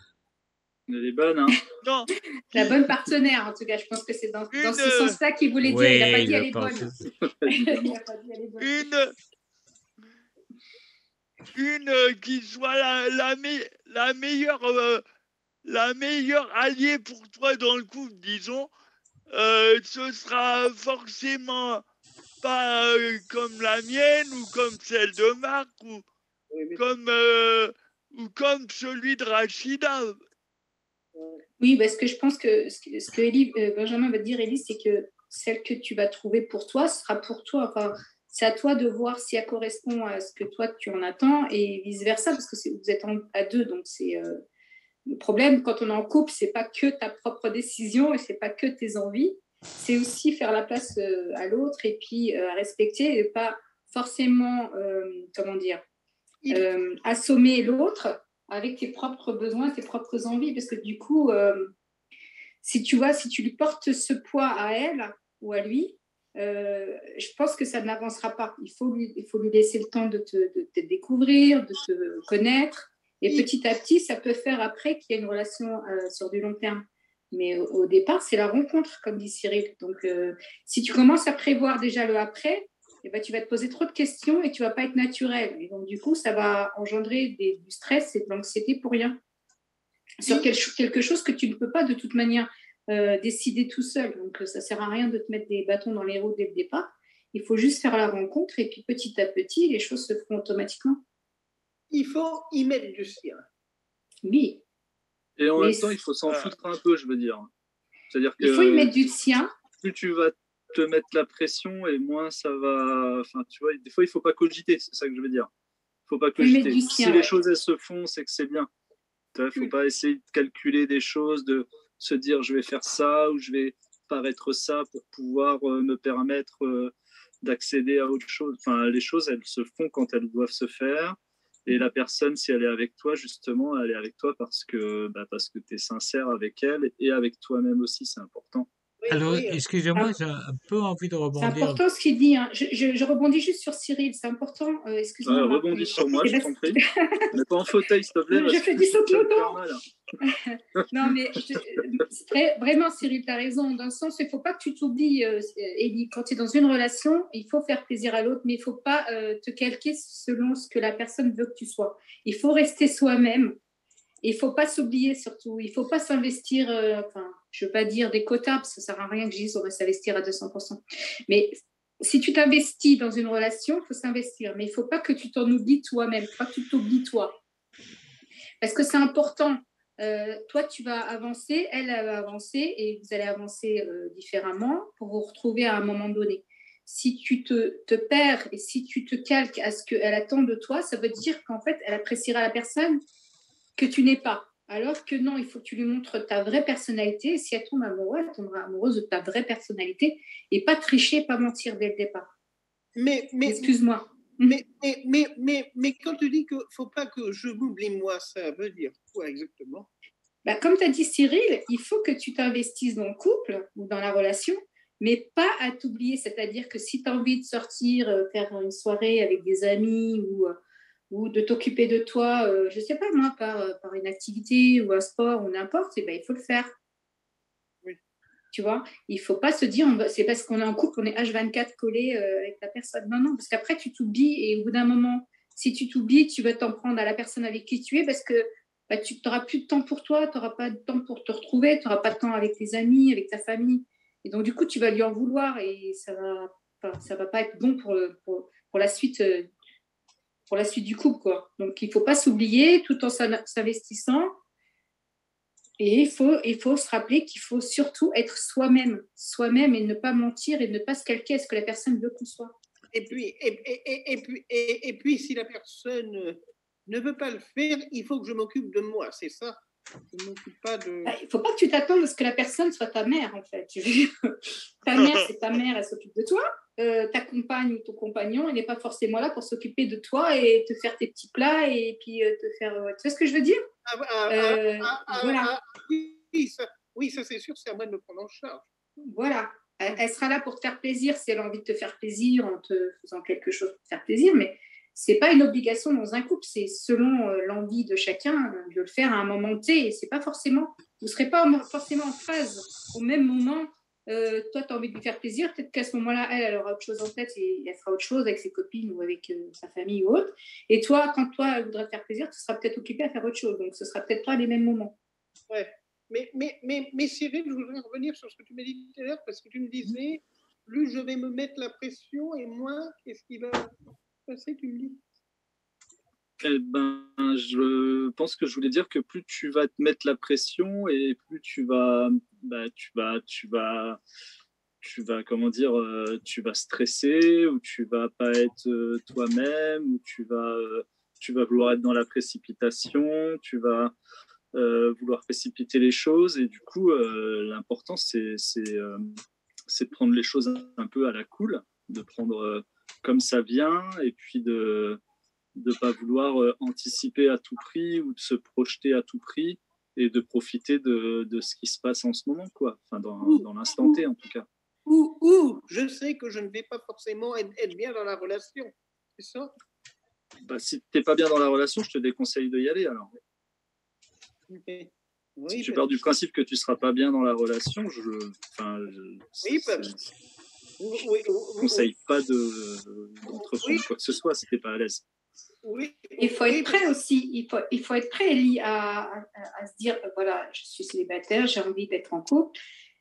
Elle est bonne, hein Non. La bonne partenaire, en tout cas, je pense que c'est dans, dans ce euh, sens-là qu'il voulait dire. Oui, il n'a pas dit elle est bonne. aussi. Il n'a pas dit elle est bonne. une, une qui soit la, la, me- la meilleure euh, la meilleure alliée pour toi dans le couple, disons, euh, ce sera forcément pas euh, comme la mienne ou comme celle de Marc ou comme euh, ou comme celui de Rachida. Oui, parce que je pense que ce que, ce que Élie- Benjamin va te dire, Élie, c'est que celle que tu vas trouver pour toi sera pour toi. Enfin, c'est à toi de voir si elle correspond à ce que toi tu en attends et vice-versa, parce que vous êtes en- à deux, donc c'est le problème quand on est en couple, c'est pas que ta propre décision et c'est pas que tes envies, c'est aussi faire la place euh, à l'autre et puis euh, à respecter et pas forcément, euh, comment dire, euh, assommer l'autre avec tes propres besoins, tes propres envies, parce que du coup, si tu vois, si tu lui portes ce poids à elle ou à lui, je pense que ça n'avancera pas. Il faut lui, il faut lui laisser le temps de te, de te découvrir, de te connaître, et petit à petit, ça peut faire après qu'il y ait une relation euh, sur du long terme. Mais au, au départ, c'est la rencontre, comme dit Cyril. Donc, euh, si tu commences à prévoir déjà le après, eh ben, tu vas te poser trop de questions et tu vas pas être naturel. Et donc, du coup, ça va engendrer des- du stress et de l'anxiété pour rien. Sur quel- quelque chose que tu ne peux pas de toute manière euh, décider tout seul. Donc, ça sert à rien de te mettre des bâtons dans les roues dès le départ. Il faut juste faire la rencontre et puis petit à petit, les choses se feront automatiquement. Il faut y mettre du sien. Oui. Et en Mais même temps, il faut s'en foutre un peu, je veux dire. C'est-à-dire que Il faut y mettre du sien. plus tu vas te mettre la pression et moins ça va. Enfin, tu vois, des fois, il faut pas cogiter, c'est ça que je veux dire. Il faut pas Faut mettre cogiter. si les choses elles se font, c'est que c'est bien. Tu vois, faut pas essayer de calculer des choses, de se dire je vais faire ça ou je vais paraître ça pour pouvoir euh, me permettre euh, d'accéder à autre chose. Enfin, les choses, elles se font quand elles doivent se faire. Et la personne, si elle est avec toi, justement, elle est avec toi parce que, bah, parce que tu es sincère avec elle et avec toi-même aussi, c'est important. Alors, excusez-moi, j'ai un peu envie de C'est rebondir. important ce qu'il dit. hein. Je, je- je rebondis juste sur Cyril. C'est important. Euh. Ouais, Marc. rebondis sur moi, Eh je ben, t'en prie. Mais pas en fauteuil, s'il te plaît. Je fais du mal. non, mais je- euh, c'est vraiment, Cyril, tu as raison. Dans le sens, il ne faut pas que tu t'oublies, euh, Elie. Quand tu es dans une relation, il faut faire plaisir à l'autre, mais il ne faut pas euh, te calquer selon ce que la personne veut que tu sois. Il faut rester soi-même. Il ne faut pas s'oublier surtout. Il ne faut pas s'investir, euh, enfin, je ne veux pas dire des quotas, parce que ça ne sert à rien que je dise on va s'investir à 200%. Mais si tu t'investis dans une relation, il faut s'investir. Mais il ne faut pas que tu t'en oublies toi-même. Pas que tu t'oublies toi. Parce que c'est important. Euh, toi, tu vas avancer, elle, elle va avancer, et vous allez avancer euh, différemment pour vous retrouver à un moment donné. Si tu te, te perds et si tu te calques à ce qu'elle attend de toi, ça veut dire qu'en fait, elle appréciera la personne que tu n'es pas. Alors que non, il faut que tu lui montres ta vraie personnalité. Et si elle tombe amoureuse, elle tombera amoureuse de ta vraie personnalité et pas tricher, pas mentir dès le départ. Mais, mais, Excuse-moi. Mais, mais, mais, mais, mais quand tu dis qu'il ne faut pas que je m'oublie moi, ça veut dire quoi exactement? Bah, comme tu as dit Cyril, il faut que tu t'investisses dans le couple ou dans la relation, mais pas à t'oublier. C'est-à-dire que si tu as envie de sortir, euh, faire une soirée avec des amis ou, euh, ou de t'occuper de toi, euh, je sais pas moi, par, euh, par une activité ou un sport ou n'importe, eh ben, il faut le faire. Tu vois, il faut pas se dire, c'est parce qu'on est en couple, on est H24 collé euh, avec la personne. Non, non, parce qu'après, tu t'oublies et au bout d'un moment, si tu t'oublies, tu vas t'en prendre à la personne avec qui tu es parce que bah, tu n'auras plus de temps pour toi, tu n'auras pas de temps pour te retrouver, tu n'auras pas de temps avec tes amis, avec ta famille. Et donc, du coup, tu vas lui en vouloir et ça va, ça va pas être bon pour, pour, pour la suite. Pour la suite du couple, quoi. Donc, il faut pas s'oublier tout en s'in- s'investissant. Et il faut, il faut se rappeler qu'il faut surtout être soi-même, soi-même et ne pas mentir et ne pas se calquer à ce que la personne veut qu'on soit. Et puis, et, et- et- puis, et, et puis, si la personne ne veut pas le faire, il faut que je m'occupe de moi, c'est ça? Je ne m'occupe pas de. Bah, Il faut pas que tu t'attendes à ce que la personne soit ta mère, en fait. Ta mère, c'est ta mère, elle s'occupe de toi. Euh, ta compagne ou ton compagnon, il n'est pas forcément là pour s'occuper de toi et te faire tes petits plats et puis euh, te faire. euh, Tu vois ce que je veux dire? Voilà. oui, ça, oui, ça c'est sûr, c'est à moi de me prendre en charge. Voilà. Elle, elle sera là pour te faire plaisir si elle a envie de te faire plaisir en te faisant quelque chose pour te faire plaisir, mais c'est pas une obligation dans un couple, c'est selon l'envie de chacun de le faire à un moment T. Et c'est pas forcément, vous serez pas en- forcément en phase au même moment. Euh, toi, tu as envie de lui faire plaisir, peut-être qu'à ce moment-là, elle, aura autre chose en tête et elle fera autre chose avec ses copines ou avec euh, sa famille ou autre. Et toi, quand toi, elle voudrait te faire plaisir, tu seras peut-être occupé à faire autre chose. Donc, ce sera peut-être pas les mêmes moments. Ouais. Mais, mais, mais, mais Cyril, je voudrais revenir sur ce que tu m'as dit tout à l'heure, parce que tu me disais, plus je vais me mettre la pression et moins, qu'est-ce qui va se passer, tu me dis? Eh ben, je pense que je voulais dire que plus tu vas te mettre la pression et plus tu vas, bah, tu vas, tu vas, tu vas, comment dire, euh, tu vas stresser ou tu vas pas être euh, toi-même ou tu vas, euh, tu vas vouloir être dans la précipitation, tu vas vouloir précipiter les choses et du coup, l'important c'est, c'est, c'est de prendre les choses un peu à la cool, de prendre comme ça vient et puis de de pas vouloir euh, anticiper à tout prix ou de se projeter à tout prix et de profiter de, de ce qui se passe en ce moment, quoi. Enfin, dans, dans l'instant T, en tout cas. Ou, ou je sais que je ne vais pas forcément être, être bien dans la relation, c'est ça? Bah, si t'es pas bien dans la relation, je te déconseille de y aller, alors. Si tu bah- pars du principe que tu seras pas bien dans la relation, je, enfin, je, Oui, oui, conseille pas de, d'entreprendre quoi que ce soit si t'es pas à l'aise. Oui, Il faut être prêt aussi. Il faut, il faut être prêt, Ellie, à, à- à se dire euh, voilà, je suis célibataire, j'ai envie d'être en couple.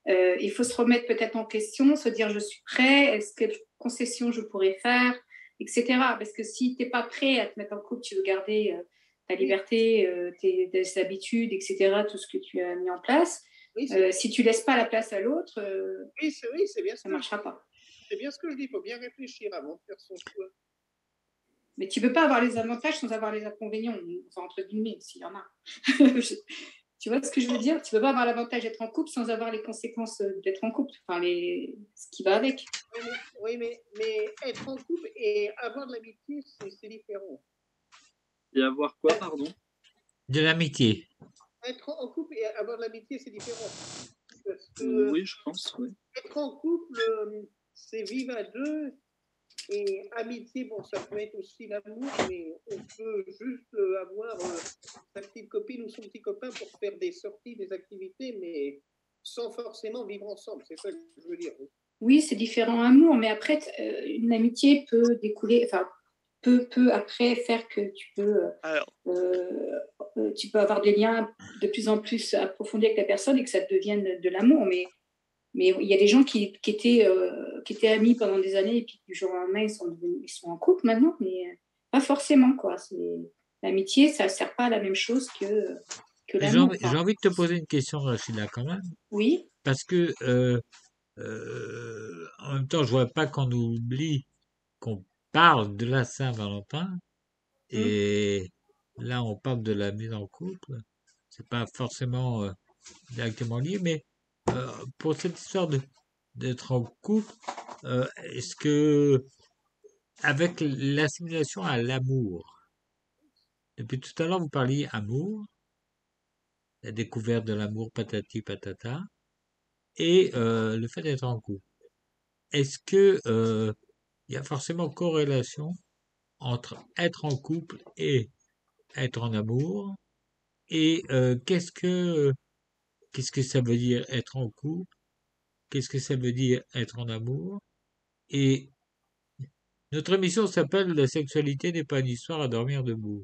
Euh, il faut se remettre peut-être en question, se dire je suis prêt, est-ce quelle concession je pourrais faire, etc. Parce que si tu n'es pas prêt à te mettre en couple, tu veux garder euh, ta liberté, euh, tes, tes habitudes, etc., tout ce que tu as mis en place. Oui, si tu laisses pas la place à l'autre, oui, oui, bien ça que marchera pas. C'est bien ce que je dis, il faut bien réfléchir avant de faire son choix. Mais tu peux pas avoir les avantages sans avoir les inconvénients, enfin, entre guillemets, s'il y en a. tu vois ce que je veux dire? Tu peux pas avoir l'avantage d'être en couple sans avoir les conséquences euh, d'être en couple, enfin, les... ce qui va avec. Oui, mais, être en couple et avoir de l'amitié, c'est différent. Et avoir quoi, pardon? De l'amitié. Être en couple et avoir de l'amitié, c'est différent. Parce que Oui, je pense, oui. être en couple, euh, c'est vivre à deux. Et amitié, bon, ça peut être aussi l'amour, mais on peut juste euh, avoir euh, sa petite copine ou son petit copain pour faire des sorties, des activités, mais sans forcément vivre ensemble. C'est ça que je veux dire. Oui, c'est différent amour, mais après, euh, une amitié peut découler, enfin, peut, peut après faire que tu peux, euh, tu peux avoir des liens de plus en plus approfondis avec la personne et que ça devienne de l'amour. Mais, mais il y a des gens qui, qui étaient, euh, qui étaient amis pendant des années et puis du jour au lendemain, ils sont, ils sont en couple maintenant, mais euh, pas forcément, quoi. L'amitié, ça ne sert pas à la même chose que, que l'amour. j'ai envie de te poser une question, Rachida, quand même. Oui. Parce que, euh, euh, en même temps, je vois pas qu'on oublie qu'on parle de la Saint-Valentin. Et là, on parle de la mise en couple. C'est pas forcément directement lié, mais euh, pour cette histoire d'être en couple, euh, est-ce que avec l'assimilation à l'amour, depuis tout à l'heure, vous parliez amour, la découverte de l'amour, patati patata, et euh, le fait d'être en couple. Est-ce que euh, il y a forcément corrélation entre être en couple et être en amour? Et euh, qu'est-ce que qu'est-ce que ça veut dire être en couple? Qu'est-ce que ça veut dire être en amour? Et notre émission s'appelle La sexualité n'est pas une histoire à dormir debout.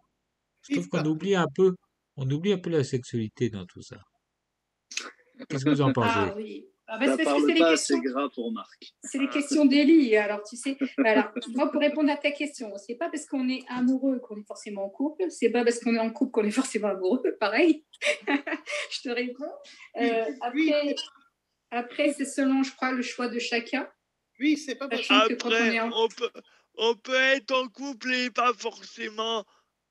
Je trouve qu'on oublie un peu, on oublie un peu la sexualité dans tout ça. Qu'est-ce que vous en pensez? Ah oui. Ah, bah, Ça c'est parce les pas questions. assez gras pour Marc. C'est les questions d'Elie. Alors, tu sais, alors, moi, pour répondre à ta question, c'est pas parce qu'on est amoureux qu'on est forcément en couple. C'est pas parce qu'on est en couple qu'on est forcément amoureux. Pareil. je te réponds. Euh, après, après c'est selon, je crois, le choix de chacun. Oui, c'est pas Sachant que quand on Après, est en on peut, on peut être en couple et pas forcément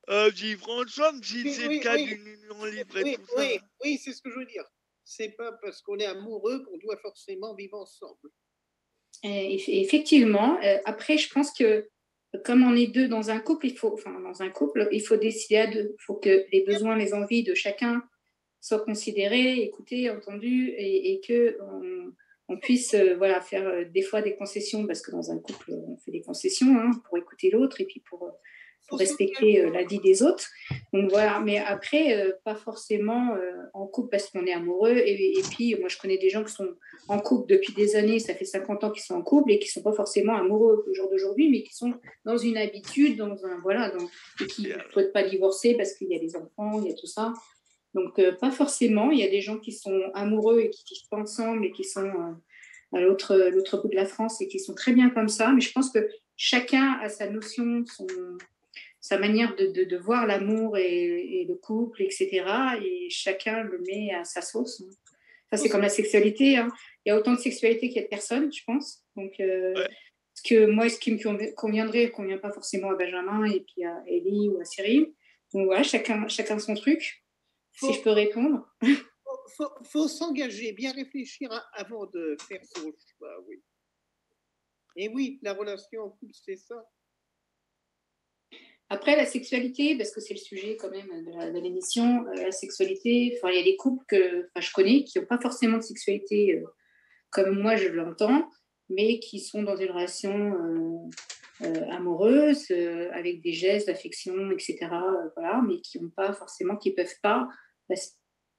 euh, vivre ensemble si Oui, c'est oui, le cas oui. d'une union libre et Oui, tout ça. oui, oui, c'est ce que je veux dire. C'est pas parce qu'on est amoureux qu'on doit forcément vivre ensemble. Et effectivement. euh, après, je pense que comme on est deux dans un couple, il faut, enfin, dans un couple, il faut décider à deux. Il faut que les besoins, les envies de chacun soient considérés, écoutés, entendus, et, et que on, on puisse, euh, voilà, faire euh, des fois des concessions, parce que dans un couple, on fait des concessions hein, pour écouter l'autre et puis pour, pour respecter euh, la vie des autres. Donc voilà, mais après, euh, pas forcément euh, en couple parce qu'on est amoureux. Et, et puis, moi, je connais des gens qui sont en couple depuis des années, ça fait 50 ans qu'ils sont en couple et qui sont pas forcément amoureux au jour d'aujourd'hui, mais qui sont dans une habitude, dans un voilà, dans, et qui ne souhaitent pas divorcer parce qu'il y a des enfants, il y a tout ça. Donc euh, pas forcément. Il y a des gens qui sont amoureux et qui vivent pas ensemble et qui sont à l'autre l'autre bout de la France et qui sont très bien comme ça. Mais je pense que chacun a sa notion, son, sa manière de, de, de voir l'amour et, et le couple, etc. Et chacun le met à sa sauce. hein. Ça, c'est comme la sexualité. hein. Il y a autant de sexualité qu'il y a de personnes, je pense. Donc, euh, ce que moi, ce qui me convi- conviendrait, ne convient pas forcément à Benjamin et puis à Ellie ou à Cyril. Donc voilà, chacun, chacun son truc. Si je peux répondre. Faut, faut, faut s'engager, bien réfléchir à- avant de faire son choix, oui. Et oui, la relation en couple, c'est ça. Après, la sexualité, parce que c'est le sujet quand même de la- l'émission, euh, la sexualité, il y a des couples que je connais qui n'ont pas forcément de sexualité euh, comme moi je l'entends, mais qui sont dans une relation euh, amoureuse, avec des gestes d'affection, etc. voilà, mais qui n'ont pas forcément, qui ne peuvent pas,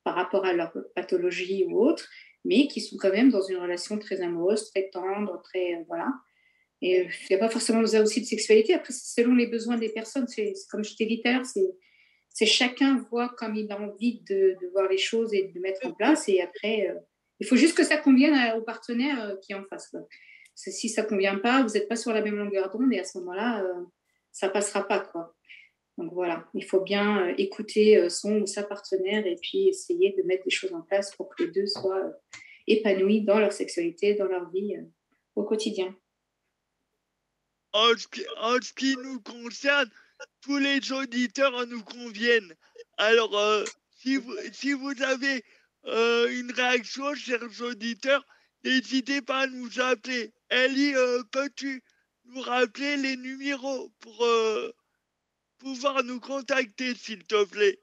par rapport à leur pathologie ou autre, mais qui sont quand même dans une relation très amoureuse, très tendre, très. voilà. Et il n'y a pas forcément besoin aussi de sexualité. Après, c'est selon les besoins des personnes. C'est comme je t'ai dit tout à l'heure, c'est chacun voit comme il a envie de, voir les choses et de mettre en place. Et après, euh, il faut juste que ça convienne à- au partenaire euh, qui est en face. Si ça ne convient pas, vous n'êtes pas sur la même longueur d'onde et à ce moment-là, euh, ça ne passera pas. Donc voilà, il faut bien écouter son ou sa partenaire et puis essayer de mettre des choses en place pour que les deux soient épanouis dans leur sexualité, dans leur vie au quotidien. En ce, qui, en ce qui nous concerne, tous les auditeurs nous conviennent. Alors, euh, si, vous, si vous avez euh, une réaction, chers auditeurs, n'hésitez pas à nous appeler. Ellie, euh, peux-tu nous rappeler les numéros pour euh, pouvoir nous contacter, s'il te plaît?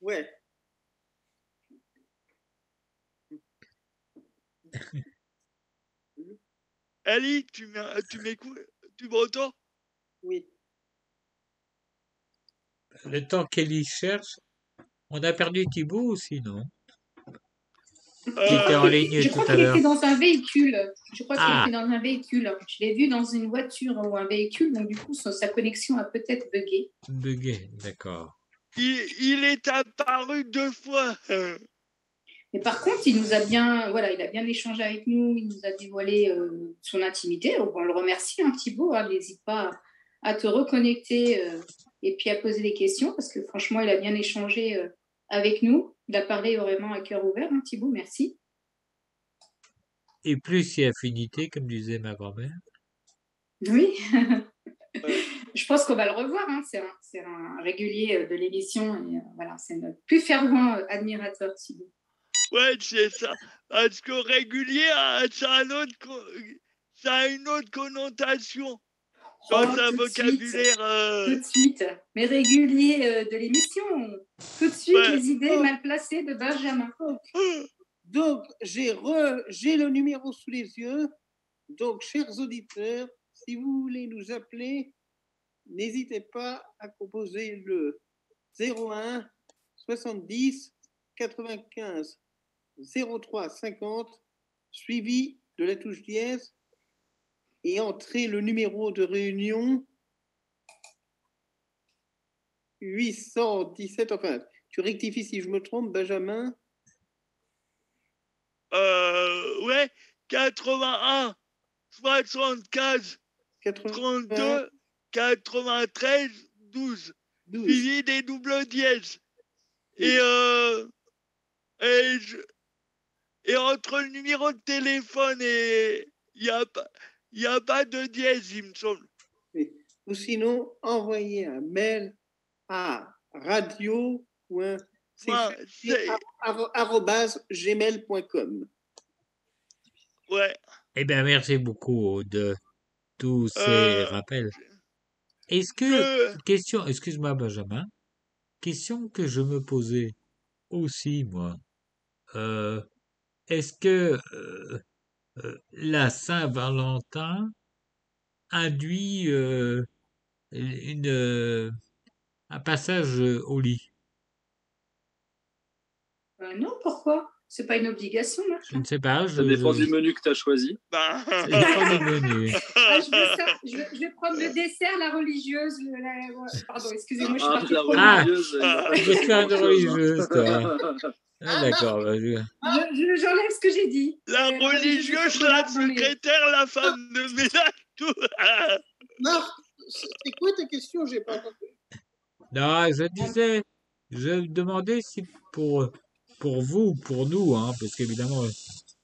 Ouais. Ellie, tu m'écoutes? Tu m'entends Oui. Le temps qu'Ellie cherche, on a perdu Thibaut aussi, non Qui était en ligne Je tout crois qu'il était dans un véhicule. Je crois qu'il Ah. était dans un véhicule. Je l'ai vu dans une voiture ou un véhicule, donc du coup, sa, sa connexion a peut-être bugué. Bugué, d'accord. il, il est apparu deux fois. Mais par contre, il nous a bien, voilà, il a bien échangé avec nous. Il nous a dévoilé euh, son intimité. On le remercie, hein, Thibaut. hein. N'hésite pas à te reconnecter euh, et puis à poser des questions parce que franchement, il a bien échangé euh, avec nous. Il a parlé vraiment à cœur ouvert, hein, Thibaut. Merci. Et plus il y a affinité, comme disait ma grand-mère. Oui. Je pense qu'on va le revoir. hein. C'est un, c'est un régulier de l'émission. Et, voilà, c'est notre plus fervent admirateur, Thibaut. Ouais, c'est ça. Parce que régulier, ça a, un autre ça a une autre connotation dans Oh, un vocabulaire. suite. euh, Tout de suite. Mais régulier euh, de l'émission. Tout de suite, Ouais. les idées mal placées de Benjamin. Donc, j'ai re- j'ai le numéro sous les yeux. Donc, chers auditeurs, si vous voulez nous appeler, n'hésitez pas à composer le 01 70 95 03 50 suivi de la touche dièse et entrer le numéro de réunion 817. Enfin, tu rectifies si je me trompe, Benjamin? Euh, ouais, 81, 75, 32, 93, 12. Suivi des doubles dièses. Et, euh, et, je- et entre le numéro de téléphone et. Il n'y a, pas- y a pas de dièse, il me semble. Ou sinon, envoyer un mail à radio. gmail.com. Ouais. Eh bien, merci beaucoup de tous ces Euh, rappels. Est-ce que, question, excuse-moi Benjamin, question que je me posais aussi, moi, euh, est-ce que euh, euh, la Saint-Valentin induit euh, une, un passage au lit? Euh, non, pourquoi? C'est pas une obligation, Marc. Je ne sais pas. Ça je- dépend je- du menu que tu as choisi. Bah. Ça dépend du menu. Ah, je, veux ça. Je, veux- je vais prendre le dessert, la religieuse. le- la- ouais, Pardon, excusez-moi, je suis Ah, partie la religieuse. Ah, je faire une religieuse, toi. Ah, d'accord. bah, je- Je- je- J'enlève ce que j'ai dit. La Euh, religieuse, la secrétaire, la femme de ménage, tout. Marc, c'est quoi ta question? J'ai pas compris. Non, je disais, je me demandais si pour, pour vous, pour nous, hein, parce qu'évidemment,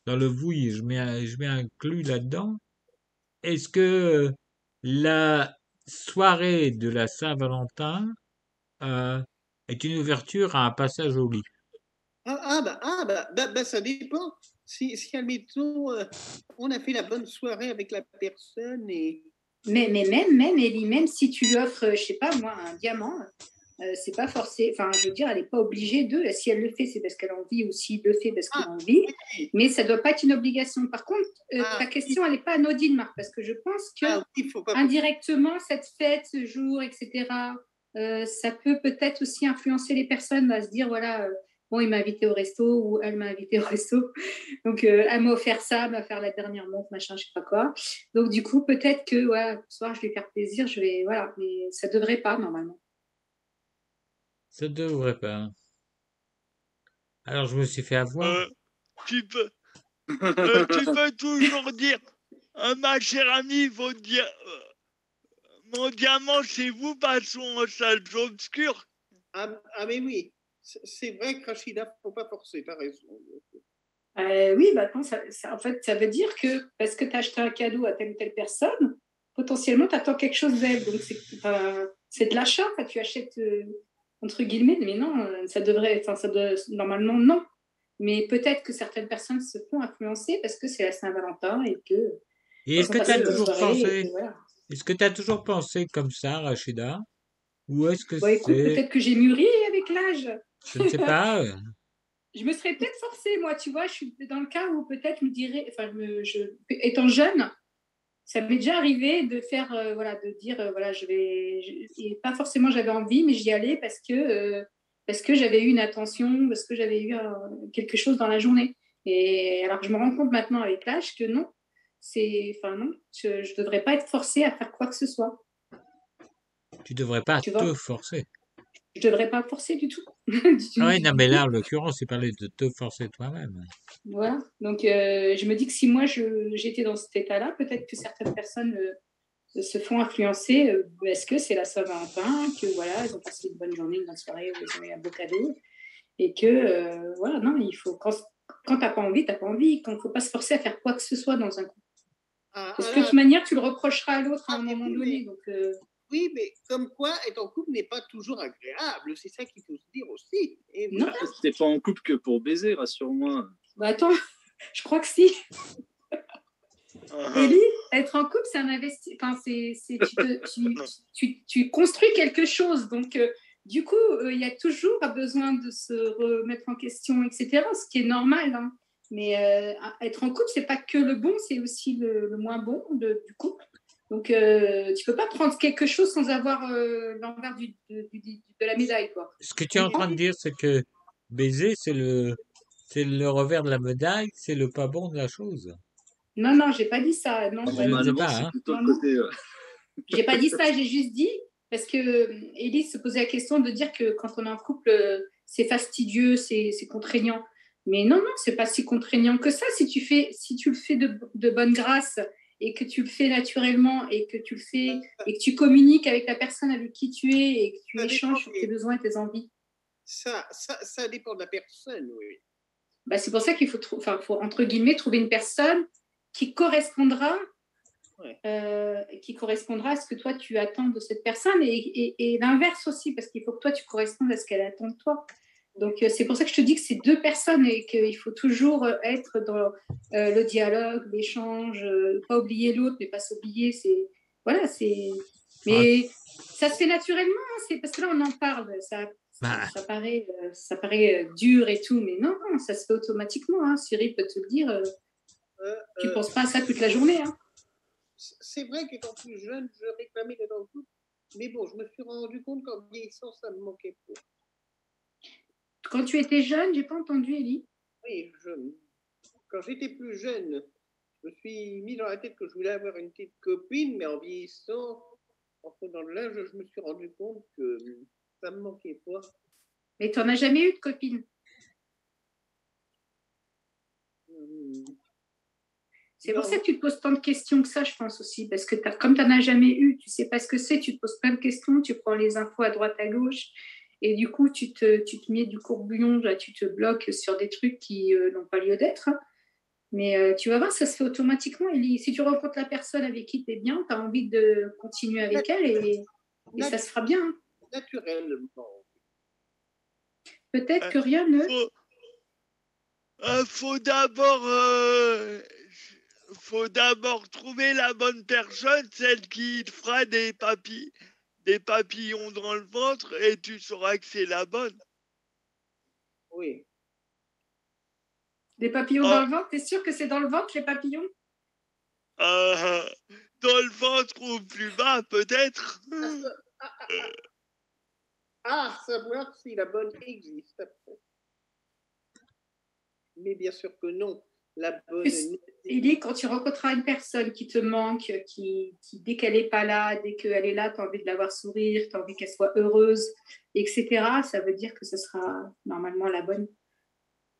dans le vous, je mets, un- je mets inclus là-dedans, est-ce que la soirée de la Saint-Valentin euh, est une ouverture à un passage au lit? Ah, ah, bah, ah bah, bah, bah, ça dépend. Si, si admettons, euh, on a fait la bonne soirée avec la personne et. Mais, mais même, même, Ellie, même si tu lui offres, je sais pas moi, un diamant, euh, c'est pas forcé. Enfin, je veux dire, elle n'est pas obligée de. Si elle le fait, c'est parce qu'elle a envie, ou s'il le fait parce qu'il a envie. Mais ça doit pas être une obligation. Par contre, euh, ta question, elle n'est pas anodine, Marc, parce que je pense que indirectement, cette fête, ce jour, etc., euh, ça peut peut-être aussi influencer les personnes à se dire, voilà. Bon, il m'a invité au resto ou elle m'a invité au resto. Donc, euh, elle m'a offert ça, elle m'a offert la dernière montre, machin, je sais pas quoi. Donc, du coup, peut-être que, voilà, ce soir, je vais faire plaisir, je vais, voilà, mais ça devrait pas, normalement. Ça devrait pas. Alors, je me suis fait avoir. Euh, tu peux, euh, tu peux toujours dire, euh, ma chère amie, faut dire, mon diamant, c'est vous, passons en salle obscure. Ah, ah, mais oui, c'est vrai que Rachida, faut pas forcer, t'as raison. Euh, oui, bah, attends, ça, ça- en fait, ça veut dire que parce que tu as acheté un cadeau à telle ou telle personne, potentiellement, tu attends quelque chose d'elle. Donc, c'est de l'achat. Tu achètes, euh, entre guillemets, mais non, euh, ça devrait, enfin, ça doit, normalement, non. Mais peut-être que certaines personnes se font influencer parce que c'est la Saint-Valentin et que. Et est-ce que tu as toujours pensé, voilà. est-ce que tu as toujours pensé comme ça, Rachida? Ou est-ce que Bon, écoute, c'est, peut-être que j'ai mûri avec l'âge. Je ne sais pas, euh, je me serais peut-être forcée, moi, tu vois, je suis dans le cas où peut-être me dirais, enfin, me- je- étant jeune, ça m'est déjà arrivé de faire, euh, voilà, de dire, euh, voilà, je vais, je- et pas forcément j'avais envie, mais j'y allais parce que, euh, parce que j'avais eu une attention, parce que j'avais eu quelque chose dans la journée. Et alors que je me rends compte maintenant avec l'âge que non, c'est, enfin non, je, ne devrais pas être forcée à faire quoi que ce soit. tu devrais pas Tu te forcer. Je devrais pas forcer du tout. Ah ouais, non, mais là, en l'occurrence, il parlait de te forcer toi-même. Voilà. Donc, euh, je me dis que si moi je- j'étais dans cet état-là, peut-être que certaines personnes euh, se font influencer. euh, Est-ce que c'est la Saint-Valentin Que voilà, elles ont passé une bonne journée, une bonne soirée, où elles ont eu un beau cadeau. Et que, euh, voilà, non, il faut. Quand, quand t'as pas envie, t'as pas envie. Quand faut pas se forcer à faire quoi que ce soit dans un couple. Ah, Parce ah, que de là, toute manière, tu le reprocheras à l'autre à un moment donné. Donc, euh, Oui, mais comme quoi, être en couple n'est pas toujours agréable. C'est ça qu'il faut se dire aussi. Et Non. voilà. T'es pas en couple que pour baiser, rassure-moi. bah attends, je crois que si. Ah, Ellie, être en couple, c'est un investissement. Enfin, c'est, c'est- tu, te- tu, tu- tu construis quelque chose. Donc, euh, du coup, euh, il y a toujours besoin de se remettre en question, etc. Ce qui est normal. hein. Mais euh, être en couple, c'est pas que le bon, c'est aussi le, le moins bon de- du couple. Donc, euh, tu peux pas prendre quelque chose sans avoir euh, l'envers du, de, du- du- de la médaille, quoi. Ce que tu es en train de dire, c'est que baiser, c'est le, c'est le revers de la médaille, c'est le pas bon de la chose. Non, non, j'ai pas dit ça. Non, Ah, j'ai- je ne sais Normalement, pas, hein. euh, J'ai pas dit ça, j'ai juste dit, parce que euh, Élise se posait la question de dire que quand on est en couple, euh, c'est fastidieux, c'est c'est contraignant. Mais non, non, c'est pas si contraignant que ça. Si tu, fais, si tu le fais de, de bonne grâce et que tu le fais naturellement et que tu le fais et que tu communiques avec la personne avec qui tu es et que tu Ça échanges sur tes besoins et tes envies, Ça, ça, ça dépend de la personne, oui. bah, c'est pour ça qu'il faut, enfin, faut, entre guillemets, trouver une personne qui correspondra, Ouais. euh, qui correspondra à ce que toi tu attends de cette personne et, et- et l'inverse aussi, parce qu'il faut que toi tu correspondes à ce qu'elle attend de toi. Donc euh, c'est pour ça que je te dis que c'est deux personnes et qu'il faut toujours euh, être dans euh, le dialogue, l'échange, euh, pas oublier l'autre, mais pas s'oublier. C'est voilà, c'est. Mais ça se fait naturellement, hein, c'est parce que là on en parle. Ça, Bah. ça paraît, euh, ça paraît euh, dur et tout, mais non, non, ça se fait automatiquement. Hein. Cyril peut te le dire. euh, Euh, tu euh, penses pas à ça toute la journée. Hein. C'est vrai qu'étant plus jeune, je réclamais d'être dans le couple. Mais bon, je me suis rendu compte qu'en vieillissant, ça me manquait peu. Quand tu étais jeune, j'ai pas entendu, Ellie. Oui, je... quand j'étais plus jeune, je me suis mis dans la tête que je voulais avoir une petite copine, mais en vieillissant, en prenant de l'âge, je me suis rendu compte que ça me manquait pas. Mais tu n'en as jamais eu de copine? Hum, C'est pour ça que tu te poses tant de questions que ça, je pense aussi. Parce que t'as- comme tu n'en as jamais eu, tu sais pas ce que c'est, tu te poses plein de questions, tu prends les infos à droite, à gauche. Et du coup, tu te, tu te mets du courbouillon, là, tu te bloques sur des trucs qui euh, n'ont pas lieu d'être. Mais euh, tu vas voir, ça se fait automatiquement. Ellie. Si tu rencontres la personne avec qui tu es bien, tu as envie de continuer avec elle et, et ça se fera bien. hein. Naturellement. Peut-être que rien ne. Faut, euh, faut d'abord, euh, faut d'abord trouver la bonne personne, celle qui te fera des papilles, des papillons dans le ventre, et tu sauras que c'est la bonne. Oui. Des papillons Oh. dans le ventre, t'es sûr que c'est dans le ventre les papillons? Euh, dans le ventre ou plus bas, peut-être? Ah, savoir si la bonne existe. Mais bien sûr que non. La bonne. Il dit quand tu rencontreras une personne qui te manque, qui, qui dès qu'elle n'est pas là, dès qu'elle est là, tu as envie de la voir sourire, tu as envie qu'elle soit heureuse, etc., ça veut dire que ce sera normalement la bonne.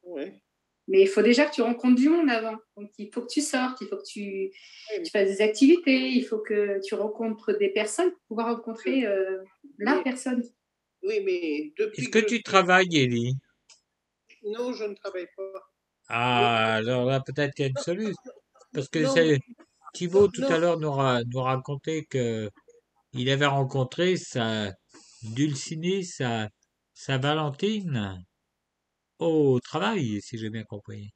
Ouais. Mais il faut déjà que tu rencontres du monde avant. Donc il faut que tu sortes, il faut que tu, tu fasses des activités, il faut que tu rencontres des personnes pour pouvoir rencontrer euh, la Oui. personne. Oui, mais depuis Est-ce que tu travailles, Ellie? Non, je ne travaille pas. Ah, alors là, peut-être qu'il y a une solution. Parce que Non, c'est Thibaut tout à l'heure nous, ra- nous racontait que il avait rencontré sa Dulcinée, sa, sa Valentine au travail, si j'ai bien compris.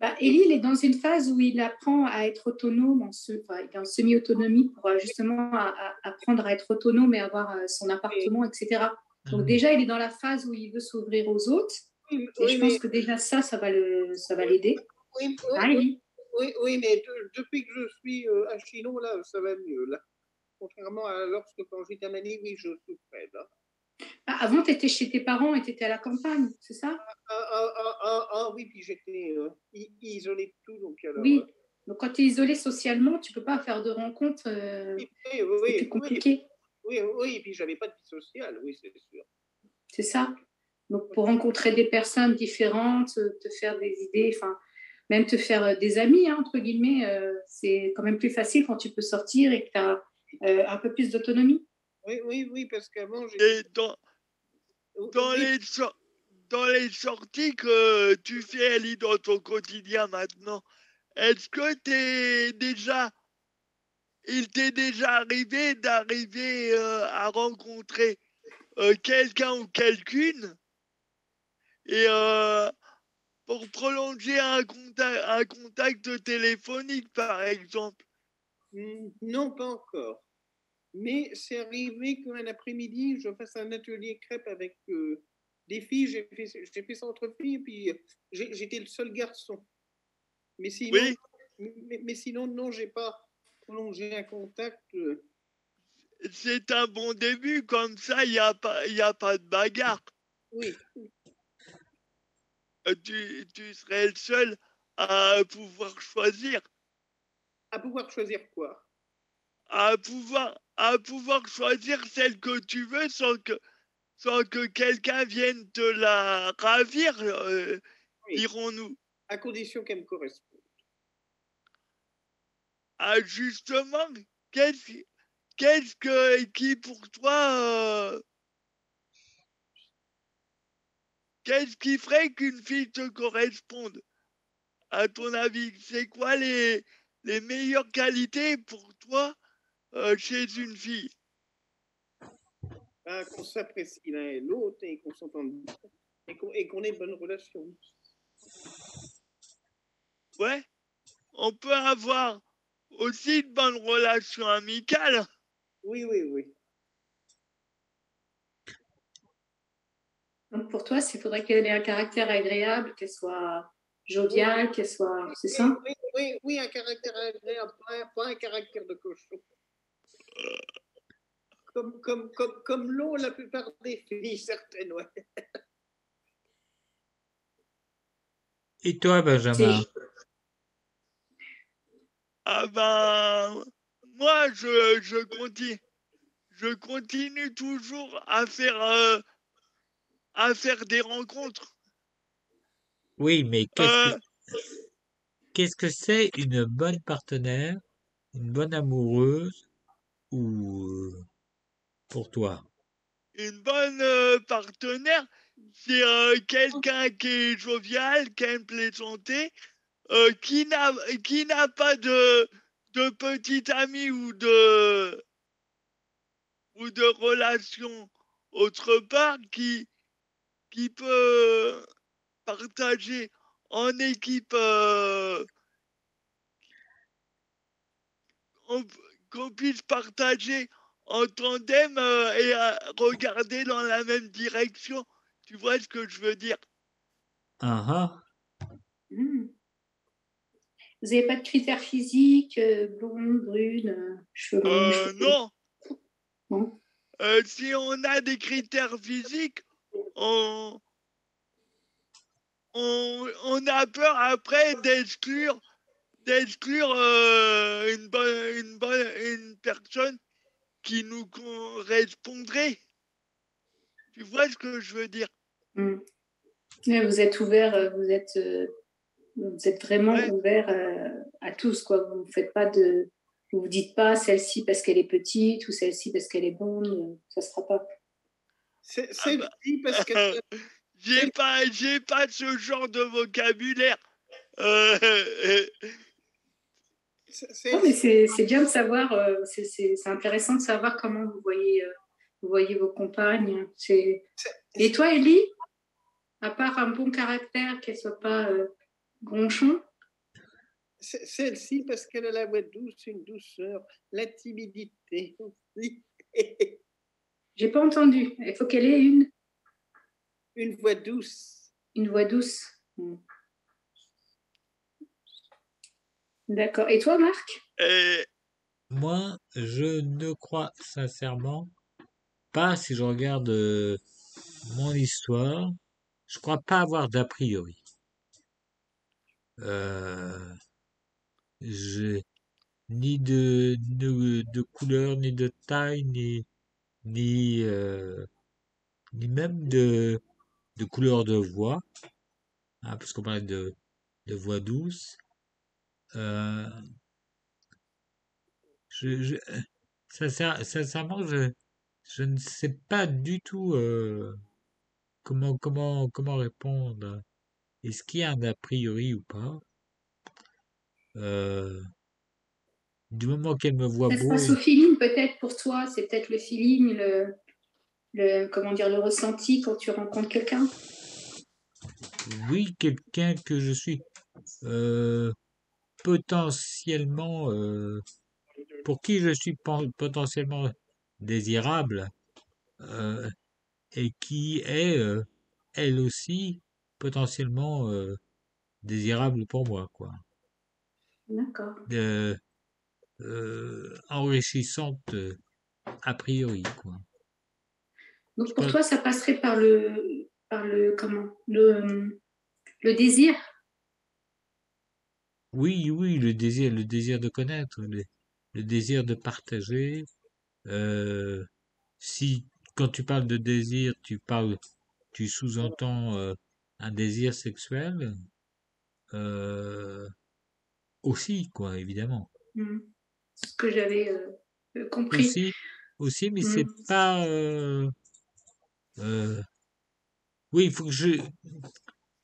Bah, il est dans une phase où il apprend à être autonome, en se- enfin, il est en semi-autonomie pour euh, justement à- à- apprendre à être autonome et avoir euh, son appartement, etc. Donc Mhm. déjà, il est dans la phase où il veut s'ouvrir aux autres. Oui, Et oui, je pense mais- que déjà ça, ça va le, ça va l'aider. oui, oui, Ah, oui, oui, mais de- depuis que je suis euh, à Chinon, là, ça va mieux. Là. Contrairement à lorsque quand j'étais à Manille, oui, je souffrais. Là. Ah, avant, tu étais chez tes parents et tu étais à la campagne, c'est ça? Ah, ah, ah, ah, oui, puis j'étais euh, i- isolé de tout. Donc, alors, Oui. euh, Donc quand tu es isolé socialement, tu peux pas faire de rencontres. euh, oui, oui, c'est compliqué. oui, oui, oui, et puis j'avais pas de vie sociale, oui, c'est sûr. C'est ça. Donc, pour rencontrer des personnes différentes, euh, te faire des idées, enfin, même te faire euh, des amis, hein, entre guillemets, euh, c'est quand même plus facile quand tu peux sortir et que tu as un peu plus d'autonomie. Oui, oui, oui, parce qu'avant. Et dans, oui, les, dans les sorties que tu fais, Ellie, dans ton quotidien maintenant, est-ce que t'es déjà. Il t'est déjà arrivé d'arriver euh, à rencontrer euh, quelqu'un ou quelqu'une et euh, pour prolonger un contact, un contact téléphonique, par exemple Hmm, Non, pas encore. Mais c'est arrivé qu'un après-midi, je fasse un atelier crêpe avec euh, des filles. J'ai fait, j'ai fait ça entre filles, et puis euh, j'étais le seul garçon. Mais sinon, mais, mais sinon non, j'ai pas prolongé un contact. euh. C'est un bon début, comme ça, il n'y a, pas- y a pas de bagarre. Oui, tu, tu serais le seul à pouvoir choisir. À pouvoir choisir quoi? À pouvoir, à pouvoir choisir celle que tu veux sans que, sans que quelqu'un vienne te la ravir, euh, Oui. dirons-nous. À condition qu'elle me corresponde. Ah, justement, qu'est-ce qu'est-ce que qui pour toi euh, qu'est-ce qui ferait qu'une fille te corresponde? À ton avis c'est quoi les les meilleures qualités pour toi euh, chez une fille? Ben, qu'on s'apprécie l'un et l'autre et qu'on s'entende bien. Et qu'on ait une bonne relation. ouais on peut avoir aussi de bonnes relations amicales Oui, oui, oui. Donc pour toi, il faudrait qu'elle ait un caractère agréable, qu'elle soit joviale, qu'elle soit. C'est ça? Oui, oui, oui, un caractère agréable, pas, un caractère de cochon. Comme, comme, comme, comme l'ont la plupart des filles, certaines, ouais. Et toi, Benjamin? Ah ben, moi, je, je continue, je continue toujours à faire, euh, à faire des rencontres. Oui, mais qu'est-ce Euh, que qu'est-ce que c'est une bonne partenaire, une bonne amoureuse ou euh, pour toi? une bonne euh, partenaire, c'est quelqu'un qui est jovial, qui aime plaisanter, qui n'a qui n'a pas de de petite amie ou de ou de relation autre part, qui qui peut partager en équipe euh, on- qu'on puisse partager en tandem euh, et euh, regarder dans la même direction. Tu vois ce que je veux dire? Ah ah. Hmm. Vous n'avez pas de critères physiques, euh, blonde, brune, euh, cheveux Euh, Non. Non. Euh, si on a des critères physiques, on, on, on a peur après d'exclure d'exclure euh, une bonne une bonne une personne qui nous correspondrait. Tu vois ce que je veux dire? Ouais, Vous êtes ouvert, euh, vous êtes, euh, vous êtes vraiment Ouais. ouvert à tous, quoi. Vous ne faites pas de, vous dites pas celle-ci parce qu'elle est petite ou celle-ci parce qu'elle est euh, ça se fera pas. C'est Ah bah. dit parce que J'ai pas j'ai pas ce genre de vocabulaire. Euh, c'est- c'est- Non, mais c'est c'est bien de savoir, euh, c'est- c'est c'est intéressant de savoir comment vous voyez, euh, vous voyez vos compagnes. C'est- Et toi, Ellie, à part un bon caractère, qu'elle soit pas euh, gronchon, celle-ci parce qu'elle a la voix douce, une douceur, la timidité aussi. j'ai pas entendu. Il faut qu'elle ait une, Une voix douce. une voix douce. Hmm. D'accord. Et toi, Marc? Euh, Moi, je ne crois sincèrement pas, si je regarde euh, mon histoire, je crois pas avoir d'a priori. Euh, j'ai ni de, de, de couleur, ni de taille, ni, ni, euh, ni même de, de couleur de voix, hein, parce qu'on parlait de, de voix douce. Euh, je, je, sincère- sincèrement, je, je ne sais pas du tout euh, comment, comment, comment répondre. Est-ce qu'il y a un a priori ou pas? Du moment qu'elle me voit Ça se beau, passe au feeling, peut-être pour toi? C'est peut-être le feeling, le, le, comment dire, le ressenti quand tu rencontres quelqu'un? oui, quelqu'un que je suis euh, potentiellement, euh, pour qui je suis potentiellement désirable, euh, et qui est, elle aussi, potentiellement désirable pour moi, quoi. D'accord. Euh, euh, enrichissante euh, a priori, quoi. Donc pour peux- toi, ça passerait par le, par le, comment, le, Le désir? Oui, oui, le désir, le désir de connaître, le, le désir de partager. Euh, si, quand tu parles de désir, tu parles, tu sous-entends euh, un désir sexuel, euh, aussi, quoi, évidemment. Hmm. Ce que j'avais euh, euh, compris. Aussi, aussi, mais Hmm. c'est pas. euh, oui, il faut que je,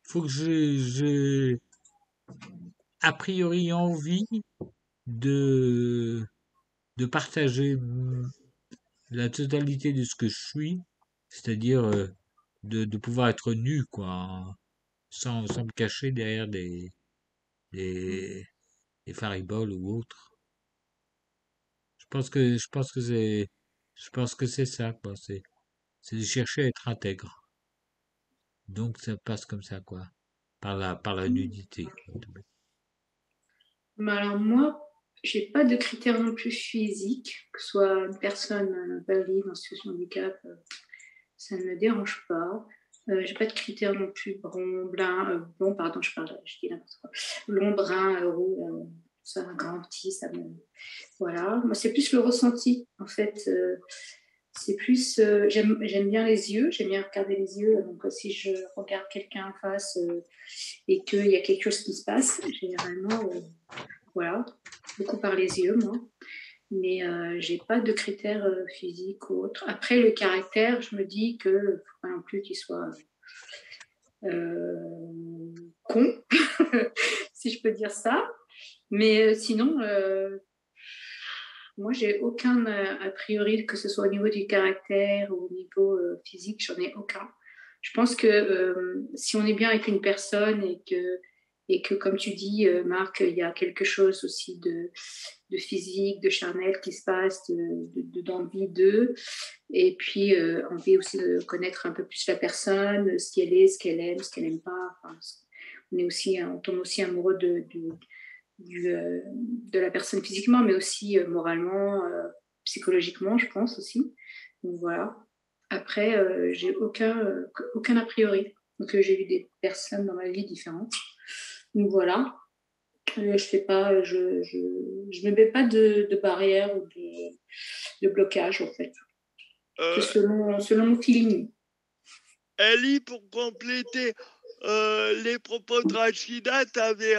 faut que je, je, a priori envie de, de partager mm, la totalité de ce que je suis, c'est-à-dire de, de pouvoir être nu, quoi, sans, sans me cacher derrière des, des, des fariboles ou autres. Je pense que, je pense que c'est, je pense que c'est ça, quoi, c'est, c'est de chercher à être intègre. Donc ça passe comme ça, quoi, par la, par la nudité. quoi. Mais alors moi, j'ai pas de critères non plus physiques, que ce soit une personne euh, valide en situation de handicap, euh, ça ne me dérange pas. Euh, j'ai pas de critères non plus blond, blanc, euh, blond, pardon, je parle, je dis n'importe quoi. Blond, brun, euh, roux, ça, un grand, petit, ça me, voilà. Moi, c'est plus le ressenti, en fait. euh, c'est plus, euh, j'aime bien les yeux, j'aime bien regarder les yeux. Donc, euh, si je regarde quelqu'un en face euh, et qu'il y a quelque chose qui se passe, généralement, voilà, beaucoup par les yeux, moi. Mais j'ai pas de critères physiques ou autres. Après, le caractère, je me dis que faut pas non plus qu'il soit con, si je peux dire ça. Mais euh, sinon, euh, moi, j'ai aucun euh, a priori, que ce soit au niveau du caractère ou au niveau physique, j'en ai aucun. Je pense que si on est bien avec une personne et que, et que comme tu dis, Marc, il y a quelque chose aussi de, de physique, de charnel qui se passe, de, de- de- d'envie d'eux, et puis euh, envie aussi de connaître un peu plus la personne, ce qu'elle est, ce qu'elle aime, ce qu'elle n'aime pas. On est aussi, on tombe aussi amoureux de, du, euh, de la personne physiquement, mais aussi euh, moralement, euh, psychologiquement, je pense aussi. Donc voilà. Après, j'ai aucun, aucun a priori. Donc j'ai vu des personnes dans ma vie différentes. Donc voilà. Je fais pas, je, je, je ne mets pas de, de barrière ou de, de blocage en fait. Selon, selon mon feeling. Ellie, pour compléter les propos de Rachida, tu avais,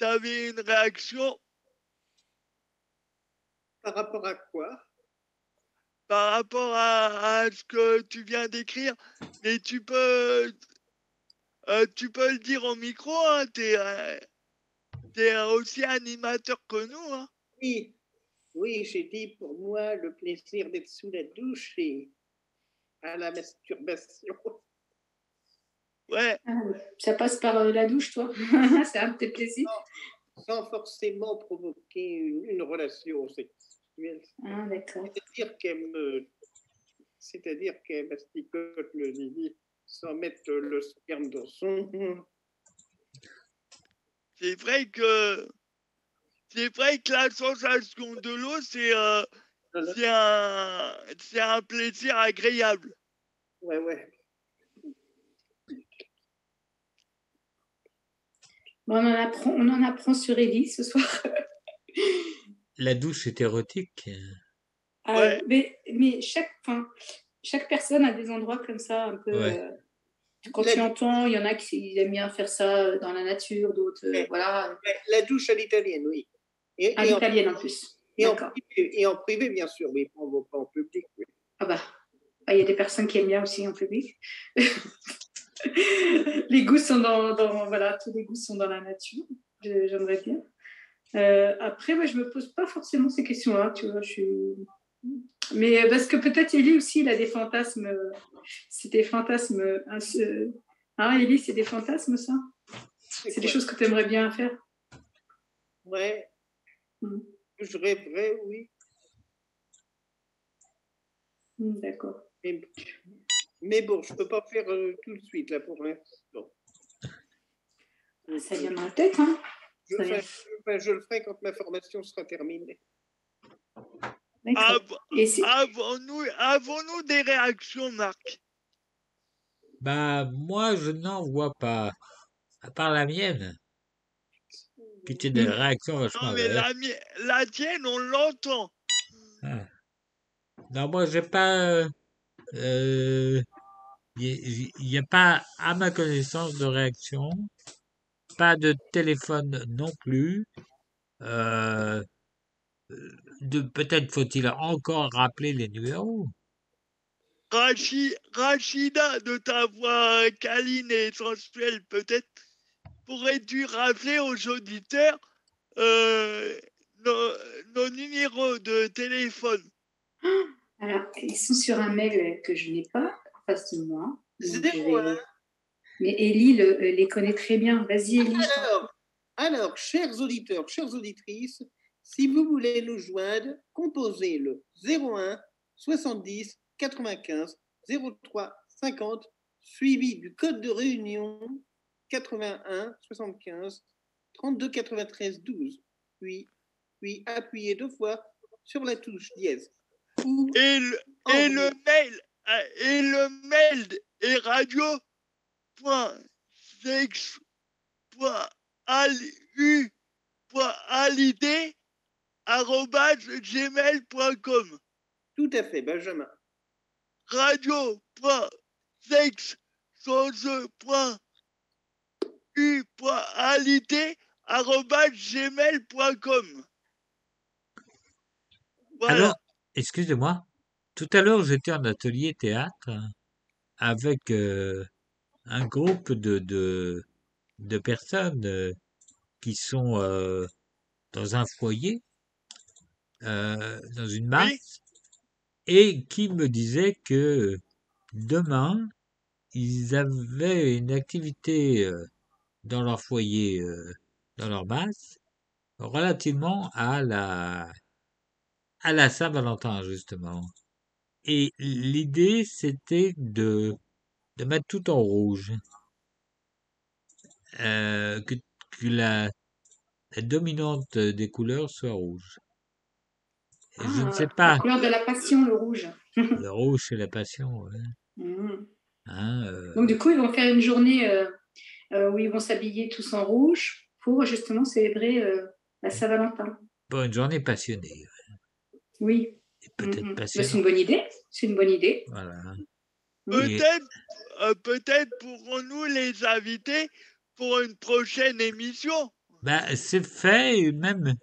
une réaction? Par rapport à quoi? Par rapport à, à ce que tu viens d'écrire, mais tu peux, euh, tu peux le dire au micro, hein, tu es, aussi animateur que nous. Hein. Oui, oui, j'ai dit pour moi le plaisir d'être sous la douche et à la masturbation. Ouais. Ah, ça passe par euh, la douche, toi C'est un de tes plaisirs Sans forcément provoquer une, une relation sexuelle. Ah, d'accord. C'est-à-dire qu'elle me. C'est-à-dire qu'elle masticote le zizi sans mettre le sperme dans son. C'est vrai que c'est vrai que la sensation de l'eau, c'est euh, c'est un, c'est un plaisir agréable. Ouais, ouais. On, en apprend, on en apprend sur Ellie ce soir. La douche est érotique. Ouais. mais, mais chaque, enfin, chaque personne a des endroits comme ça, un peu. Ouais. euh, quand tu entends, il y en a qui aiment bien faire ça euh, dans la nature, d'autres, euh, voilà. La douche à l'italienne, oui. Et, À en- l'italienne en plus. Et en, D'accord. privé, et en privé, bien sûr, mais pas en, pas en public. oui. Ah bah, ah, il y a des personnes qui aiment bien aussi en public. les goûts sont dans, dans- voilà, tous les goûts sont dans la nature. J'aimerais bien. Euh, après, moi, je me pose pas forcément ces questions-là, tu vois. Je suis... Mais parce que peut-être Ellie aussi, il a des fantasmes. C'est des fantasmes. euh, Hein, Ellie, c'est des fantasmes, ça? C'est des choses que tu aimerais bien faire? Ouais. Mm. Je rêverais, oui. Hmm, D'accord. Mais bon, je peux pas faire euh, tout de suite, là, pour l'instant. Ça vient dans la tête, hein Je, enfin, je le ferai quand ma formation sera terminée. Av- Avons-nous des réactions, Marc? Bah, moi, je n'en vois pas. À part la mienne, qui était des réactions vachement Non, mais la, la tienne, on l'entend. Ah. Non, moi, j'ai pas. Euh, Il n'y a pas, à ma connaissance, de réaction. Pas de téléphone non plus. Euh, peut-être faut-il encore rappeler les numéros. Rachi- Rachida, de ta voix câline et sensuelle, peut-être, pourrais-tu rappeler aux auditeurs euh, nos, nos numéros de téléphone Alors, ils sont sur un mail que je n'ai pas en face de moi. Zéro vais-. Mais Ellie le- euh, les connaît très bien. Vas-y, Ellie. Alors, alors, chers auditeurs, chères auditrices, si vous voulez nous joindre, composez le 01 70 95 03 50 suivi du code de réunion 81 75 32 93 12. Puis, puis appuyez deux fois sur la touche dièse. Et le, et le mail euh, et le mail est radio point sex point ali- u point alidé arobase gmail.com Tout à fait, Benjamin. radio point sex sans e point u point alidé arobase gmail.com Voilà. Alors, excusez-moi, tout à l'heure j'étais en atelier théâtre avec euh, un groupe de, de, de personnes euh, qui sont euh, dans un foyer, dans une masse, et qui me disaient que demain, ils avaient une activité dans leur foyer, dans leur masse, relativement à la à la Saint-Valentin, justement. Et l'idée, c'était de, de mettre tout en rouge. Euh, que, que la, la dominante des couleurs soit rouge. Je ne Ah, sais pas. La couleur de la passion, le rouge. Le rouge, c'est la passion. ouais. Mhm. Hein, euh, Donc, du coup, ils vont faire une journée euh, où ils vont s'habiller tous en rouge pour justement célébrer la Saint-Valentin. pour une journée passionnée. Oui. Peut-être Mhm. Bah, c'est une bonne idée. C'est une bonne idée. Voilà. Peut-être, euh, peut-être pourrons-nous les inviter pour une prochaine émission. Bah, c'est fait, et même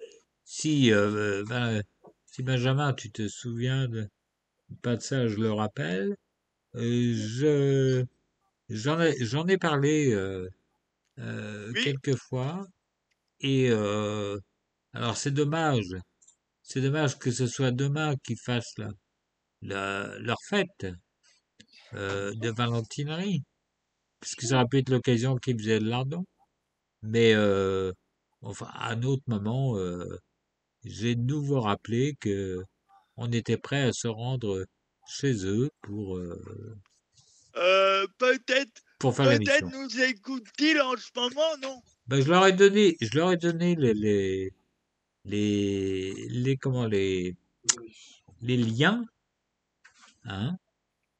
si, euh, ben, si Benjamin, tu te souviens de, pas de ça, je le rappelle, euh, je, j'en ai, j'en ai parlé euh, euh, Oui. quelques fois, et euh, alors c'est dommage, c'est dommage que ce soit demain qu'ils fassent la, la- leur fête euh, de valentinerie, parce que ça aurait pu être l'occasion qu'ils faisaient le lardon. Mais euh, enfin, à un autre moment, euh, j'ai de nouveau rappelé que on était prêt à se rendre chez eux pour, euh, peut-être, pour faire peut-être nous écoute-t-il en ce moment, non? Ben, je leur ai donné, je leur ai donné les, les, les, les comment les, les liens, hein.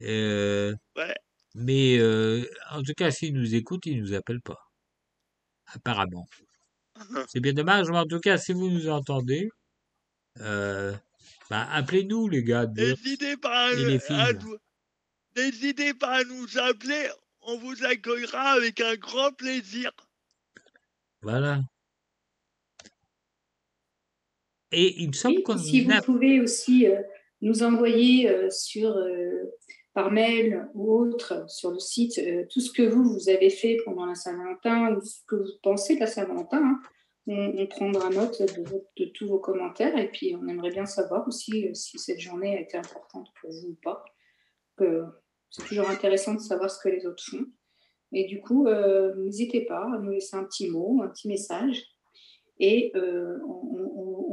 Euh, Ouais. mais euh, en tout cas, s'ils nous écoutent, ils nous appellent pas. Apparemment. C'est bien dommage, mais en tout cas, si vous nous entendez, euh, bah, appelez-nous les gars. pas à, nous, n'hésitez pas à nous appeler. On vous accueillera avec un grand plaisir. Voilà. Et il me semble qu'on si vous pouvez aussi euh, nous envoyer euh, sur, euh, par mail ou autre sur le site tout ce que vous, vous avez fait pendant la Saint-Valentin ou ce que vous pensez de la Saint-Valentin. hein. On, on prendra note de, tous vos commentaires et puis on aimerait bien savoir aussi si cette journée a été importante pour vous ou pas. C'est toujours intéressant de savoir ce que les autres font. Et du coup, n'hésitez pas à nous laisser un petit mot, un petit message. Et euh, on,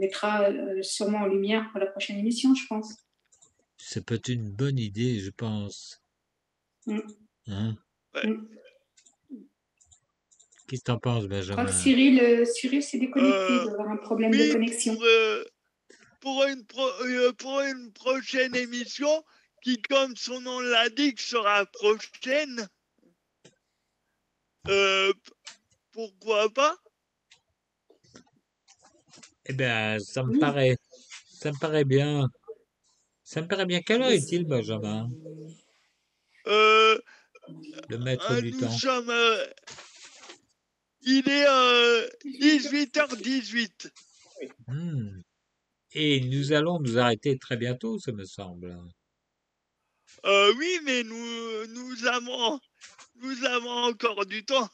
mettra euh, sûrement en lumière pour la prochaine émission, je pense. ça peut être une bonne idée, je pense. Mm. Hein? Mm. Qu'est-ce que t'en penses, Je crois Benjamin que Cyril, euh, Cyril s'est déconnecté, il Euh, doit avoir un problème oui, de connexion. Pour, euh, pour une pro- euh, pour une prochaine émission qui, comme son nom l'indique, sera prochaine. euh, pourquoi pas? Eh bien, ça me paraît, ça me paraît bien. Ça me paraît bien. Quelle heure est-il, Benjamin, euh, le maître euh, du Nous temps? sommes. euh, il est euh, 18h18. Hmm. Et nous allons nous arrêter très bientôt, ça me semble. Euh, oui, mais nous, nous, avons, nous avons encore du temps.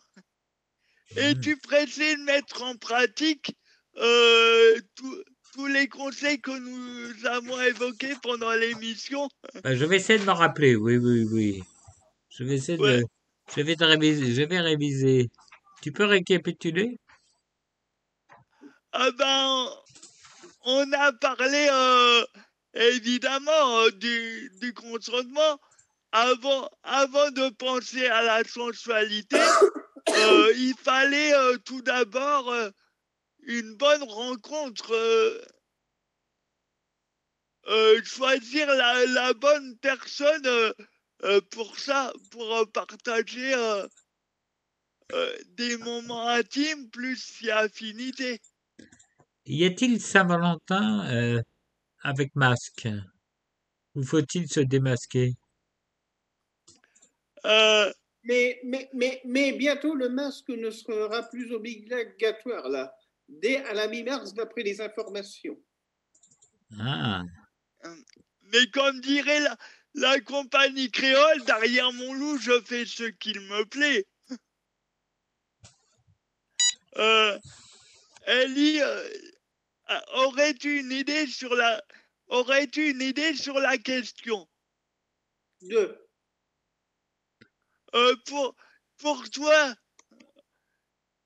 Es-tu pressé de mettre en pratique euh, tous- tous les conseils que nous avons évoqués pendant l'émission Ben, je vais essayer de m'en rappeler, oui, oui, oui. Je vais essayer Ouais. de, je vais te réviser, je vais réviser. Tu peux récapituler? Ah ben, on a parlé euh, évidemment euh, du, du consentement avant, avant de penser à la sensualité. euh, il fallait euh, tout d'abord euh, une bonne rencontre, euh, euh, choisir la, la bonne personne euh, euh, pour ça, pour euh, partager euh, euh, des moments intimes plus si affinité. Y a-t-il Saint-Valentin euh, avec masque? Ou faut-il se démasquer? Euh, Mais, mais, mais, mais bientôt, le masque ne sera plus obligatoire, là. Dès à la mi-mars, d'après les informations. Ah, Mais comme dirait la, la compagnie créole, derrière mon loup, je fais ce qu'il me plaît. Euh, Ellie, euh, euh, aurais-tu une idée sur la aurais-tu une idée sur la question? Deux. Euh, pour pour toi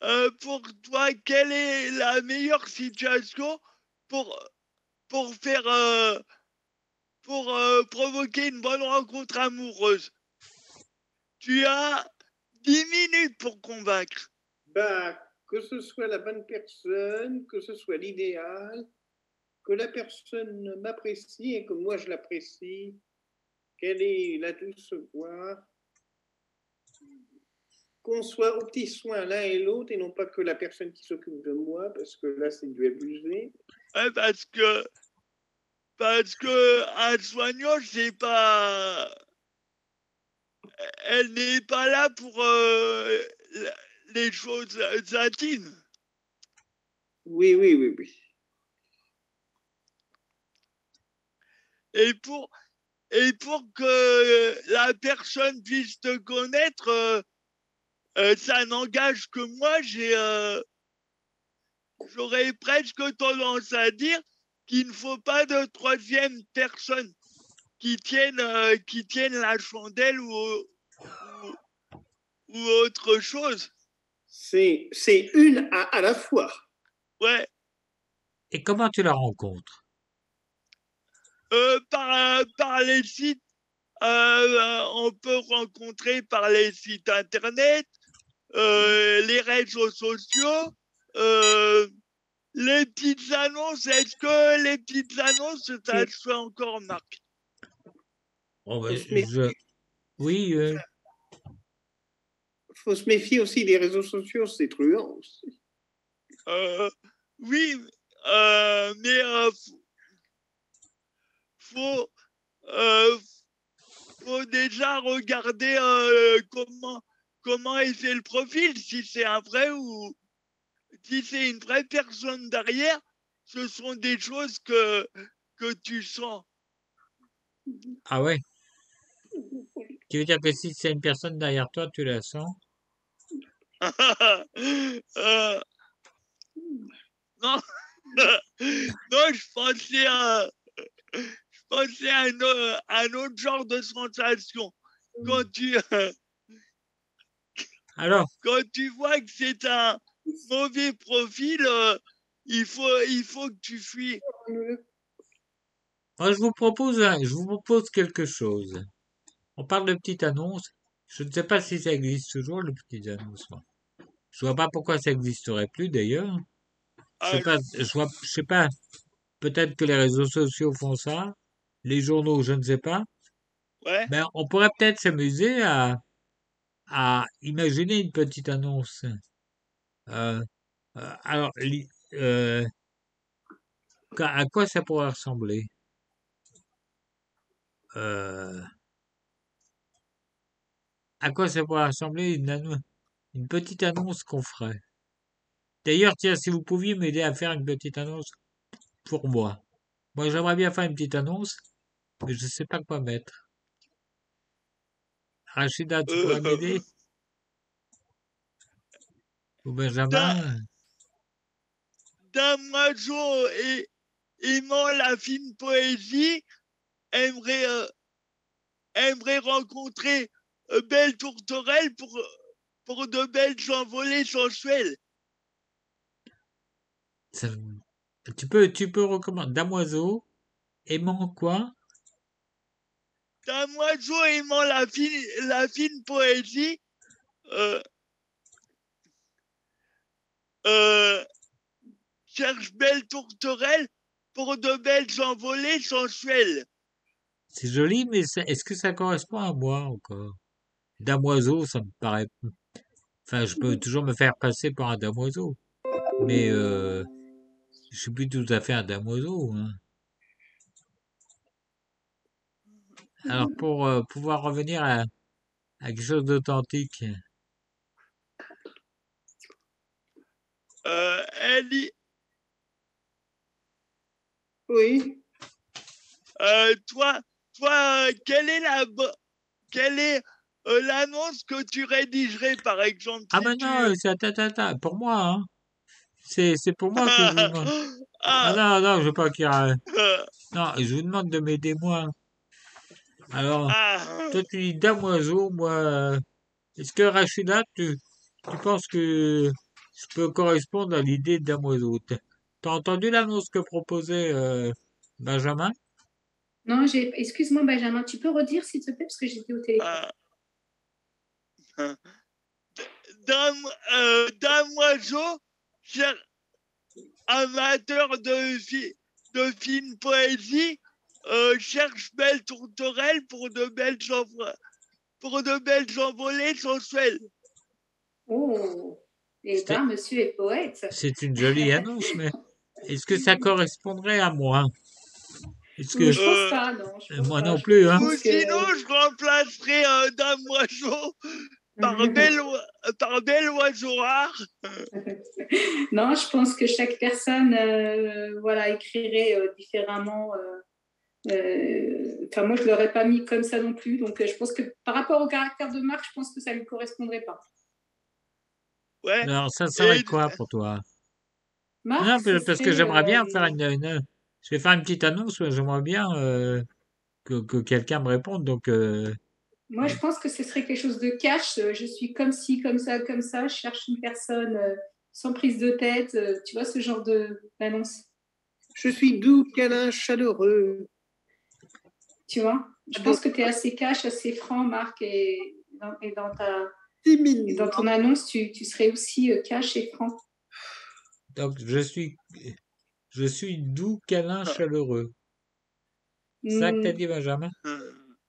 euh, pour toi quelle est la meilleure situation pour pour faire euh, pour euh, provoquer une bonne rencontre amoureuse? Tu as 10 minutes pour convaincre. Bah, que ce soit la bonne personne, que ce soit l'idéal, que la personne m'apprécie et que moi je l'apprécie, qu'elle ait la douce voix, qu'on soit aux petits soins l'un et l'autre et non pas que la personne qui s'occupe de moi, parce que là c'est du abusé. Ouais, parce que parce que un soignant c'est pas elle n'est pas là pour euh, les choses intimes. Oui, oui, oui, oui. Et pour et pour que la personne puisse te connaître, euh, ça n'engage que moi. J'ai euh, j'aurais presque tendance à dire qu'il ne faut pas de troisième personne qui tienne euh, qui tienne la chandelle ou, ou, ou autre chose. C'est c'est une à, à la fois. Ouais. et comment tu la rencontres? Euh, par, par les sites, euh, on peut rencontrer par les sites internet, euh, les réseaux sociaux, euh, les petites annonces. Est-ce que les petites annonces, ça se fait encore, Marc? Oh, ben, je- Oui, euh, faut se méfier aussi des réseaux sociaux, c'est truand aussi. Euh, Oui, euh, mais euh, faut, euh, faut déjà regarder euh, comment comment est fait le profil, si c'est un vrai ou si c'est une vraie personne derrière. Ce sont des choses que que tu sens. ah ouais. Tu veux dire que si c'est une personne derrière toi, tu la sens? Euh, non, non, je pensais à, je pensais à un, au- à un autre genre de sensation. Quand tu, Alors, quand tu vois que c'est un mauvais profil, euh, il faut, il faut que tu fuis. moi, je vous propose, je vous propose quelque chose. On parle de petites annonces. Je ne sais pas si ça existe toujours, le petit annoncement. Je vois pas pourquoi ça n'existerait plus, d'ailleurs. Je sais Ah, pas, je vois, je sais pas. Peut-être que les réseaux sociaux font ça. Les journaux, je ne sais pas. ouais, Ben, on pourrait peut-être s'amuser à, à imaginer une petite annonce. Euh, euh, alors, euh, à quoi ça pourrait ressembler? À quoi ça pourrait ressembler une, une petite annonce qu'on ferait? D'ailleurs, tiens, si vous pouviez m'aider à faire une petite annonce pour moi. Moi, j'aimerais bien faire une petite annonce, mais je sais pas quoi mettre. Rachida, tu pourrais m'aider? Ou Benjamin? Damoiseau et aimant la fine poésie aimerait, euh, aimerait rencontrer euh, Belle Tourterelle pour, pour de belles envolées sensuelles. Ça- Tu peux, tu peux recommander Damoiseau, aimant quoi? Damoiseau aimant la fine, la fine poésie euh, euh, cherche Belle Tourterelle pour de belles envolées sensuelles. C'est joli, mais est-ce que ça correspond à moi encore? Damoiseau, ça me paraît. Enfin, je peux toujours me faire passer pour un damoiseau, mais euh, je suis plus tout à fait un damoiseau. Hein. Alors, pour euh, pouvoir revenir à, à quelque chose d'authentique, Euh, elle y- Oui. Euh, toi, toi, euh, quelle est la bo- quelle est euh, l'annonce que tu rédigerais par exemple ah si ben tu- non, c'est attends, attends, attends, pour moi, hein. C'est c'est pour moi que je vous demande. Ah Ah, non, non, je veux pas qu'il y ait- euh, Non, je vous demande de m'aider moi. Alors, ah, toi tu dis damoiseau, moi. euh, Est-ce que Rachida, tu, tu penses que je peux correspondre à l'idée de damoiseau? T'as t'as entendu l'annonce que proposait euh, Benjamin? Non, j'ai. Excuse-moi, Benjamin, tu peux redire s'il te plaît parce que j'étais au téléphone. ah. Dame, euh, Damoiseau, cher amateur de, fi- de fine poésie, euh, cherche belle tourterelle pour de belles pour de belles envolées sensuelles. Oh, eh ben, monsieur est poète. C'est une jolie annonce, mais est-ce que ça correspondrait à moi? Est-ce que Je pense pas, non. je pense moi pas. non Je plus, hein Ou que- sinon, je remplacerai euh, Damoiseau par belle, oi- par belle oiseauard. Non, je pense que chaque personne, euh, voilà, écrirait euh, différemment. Euh, euh, Enfin, moi, je l'aurais pas mis comme ça non plus. Donc, euh, je pense que par rapport au caractère de Marc, je pense que ça lui correspondrait pas. Ouais. Alors ça serait Et- quoi pour toi? Marc, Non, ce parce que serait, j'aimerais bien euh, faire une, une- Je vais faire une petite annonce, j'aimerais bien euh, que, que quelqu'un me réponde. Donc, euh, Moi, je pense que ce serait quelque chose de cash. Je suis comme ci, comme ça, comme ça. Je cherche une personne sans prise de tête. Tu vois, ce genre de- d'annonce. Je suis doux, câlin, chaleureux. Tu vois? Je pense que tu es assez cash, assez franc, Marc. Et dans, et dans, ta, et dans ton annonce, tu, tu serais aussi euh, cash et franc. donc je suis, je suis doux, câlin, chaleureux. C'est ça que t'as Hmm. dit, Benjamin?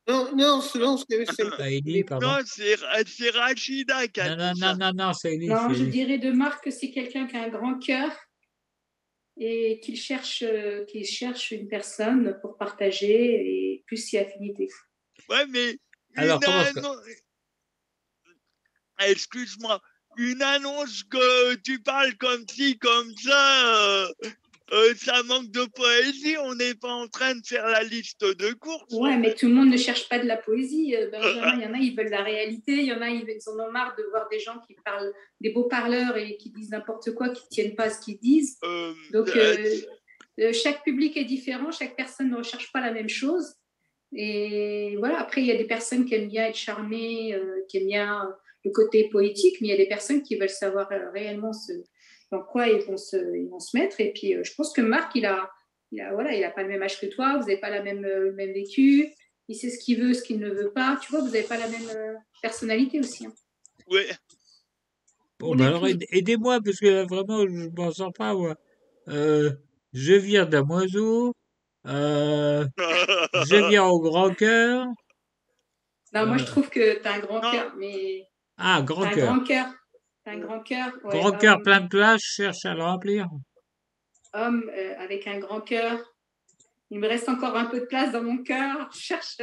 Non, non, c'est- non, c'est pardon Non, c'est Ra- c'est Rachida qui a Non, non, dit non, ça. non, non, c'est Ellie. Non, je dirais de Marc que c'est quelqu'un qui a un grand cœur et qu'il cherche, euh, qu'il cherche une personne pour partager et plus si affinité. Ouais, mais Alors, annon- Excuse-moi, une annonce que tu parles comme ci, comme ça, euh, euh, ça manque de poésie. On n'est pas en train de faire la liste de courses. Ouais, mais tout le monde ne cherche pas de la poésie. euh, Benjamin, il y en a, ils veulent la réalité. Il y en a, ils en ont marre de voir des gens qui parlent, des beaux parleurs et qui disent n'importe quoi, qui tiennent pas à ce qu'ils disent. Euh, Donc, euh, euh, euh, chaque public est différent, chaque personne ne recherche pas la même chose. Et voilà, après, il y a des personnes qui aiment bien être charmées, euh, qui aiment bien euh, le côté poétique, mais il y a des personnes qui veulent savoir euh, réellement ce, dans quoi ils vont se, ils vont se mettre. Et puis, euh, je pense que Marc, il a, il a, voilà, il a pas le même âge que toi, vous n'avez pas la même, euh, le même vécu, il sait ce qu'il veut, ce qu'il ne veut pas. Tu vois, vous n'avez pas la même euh, personnalité aussi. hein. ouais. Bon, On bah alors aidez-moi, parce que là, vraiment, je m'en sors pas, moi. Euh, je viens damoiseau. Euh, je viens au grand cœur. Non, moi, Euh. je trouve que tu as un grand cœur, mais Ah, T'as grand un cœur. grand cœur. T'as un grand cœur. ouais, Grand cœur homme, plein de place, cherche à le remplir. homme, euh, avec un grand cœur. Il me reste encore un peu de place dans mon cœur. Cherche,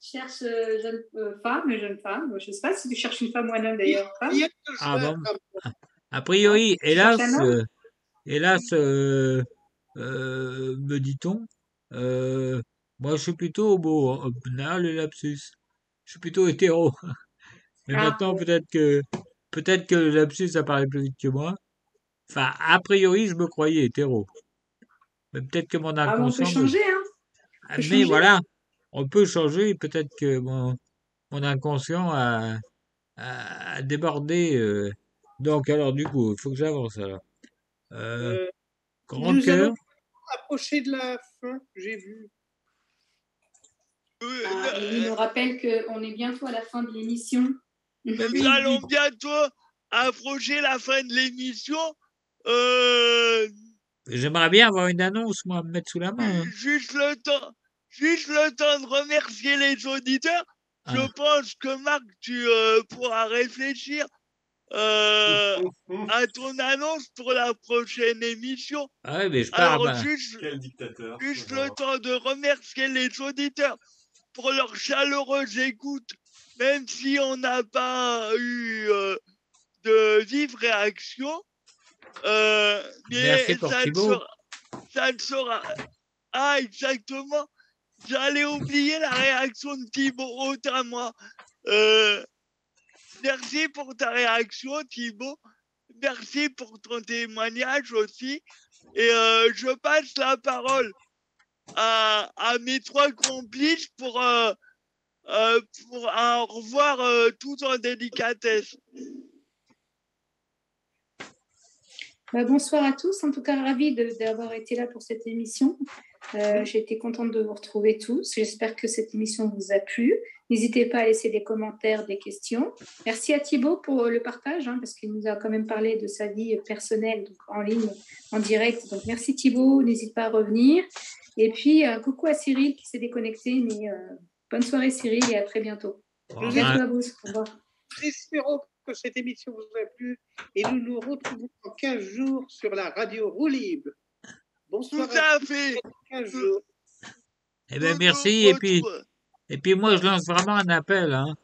cherche euh, jeune euh, femme, jeune femme. Je ne sais pas si tu cherches une femme ou un homme d'ailleurs. Je Ah bon A priori, hélas, euh, hélas, euh, euh, me dit-on, euh, moi je suis plutôt beau, hein. là le lapsus, je suis plutôt hétéro. Mais Ah. maintenant peut-être que peut-être que le lapsus apparaît plus vite que moi. Enfin, a priori, je me croyais hétéro. Mais peut-être que mon Ah, mais on peut inconscient. changer, hein. Ah, peut Mais changer. voilà, on peut changer. Peut-être que mon, mon inconscient a, a débordé. euh. Donc alors du coup, il faut que j'avance alors. Euh, Euh, grand cœur. Approcher de la fin, j'ai vu. Euh, Ah, et il me rappelle qu'on est bientôt à la fin de l'émission. Nous allons bientôt approcher la fin de l'émission. Euh, J'aimerais bien avoir une annonce, moi, à me mettre sous la main. hein. juste le temps, juste le temps de remercier les auditeurs. Je Ah. pense que Marc, tu euh, pourras réfléchir euh, à ton annonce pour la prochaine émission. Ah ouais, mais je pars. Alors bah, juste, Quel dictateur. juste le temps de remercier les auditeurs pour leur chaleureuse écoute, même si on n'a pas eu euh, de vives réactions. Euh, mais Merci pour ça ne Thibaut. sera, ça ne sera. Ah, exactement. J'allais oublier la réaction de Thibaut, autant à moi. Euh, merci pour ta réaction, Thibaut. Merci pour ton témoignage aussi. Et euh, je passe la parole à, mes trois complices pour, euh, euh, pour un au revoir euh, tout en délicatesse. Bah, bonsoir à tous. En tout cas, ravie de- d'avoir été là pour cette émission. J'ai été contente de vous retrouver tous. J'espère que cette émission vous a plu. N'hésitez pas à laisser des commentaires, des questions. Merci à Thibaut pour le partage, hein, parce qu'il nous a quand même parlé de sa vie personnelle donc en ligne, en direct. Donc merci Thibaut. N'hésite pas à revenir. Et puis, euh, coucou à Cyril qui s'est déconnecté. Mais euh, bonne soirée Cyril et à très bientôt. Revoir. à vous. Au revoir. Espérons que cette émission vous a plu et nous nous retrouvons dans 15 jours sur la radio Roue Libre. Tout Bonsoir à à tous. fait. 15 jours. Eh ben Nous merci. Et puis, et puis moi, je lance vraiment un appel. Hein.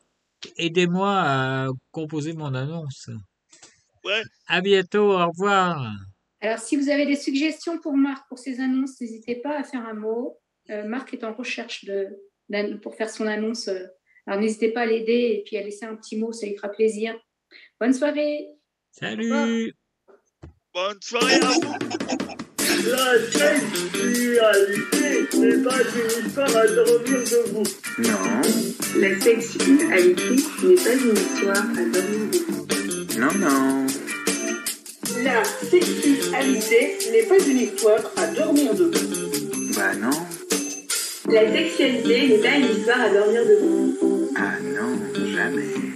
Aidez-moi à composer mon annonce. Ouais. À bientôt. Au revoir. Alors, si vous avez des suggestions pour Marc pour ses annonces, n'hésitez pas à faire un mot. Euh, Marc est en recherche de, pour faire son annonce. euh, Alors, n'hésitez pas à l'aider et puis à laisser un petit mot, ça lui fera plaisir. Bonne soirée. Salut. Bonne soirée à vous. La sexualité n'est pas une histoire à dormir debout. Non, La sexualité n'est pas une histoire à dormir debout. non, non. La sexualité n'est pas une histoire à dormir debout. Bah non. La sexualité n'est pas une histoire à dormir debout. Ah non, jamais.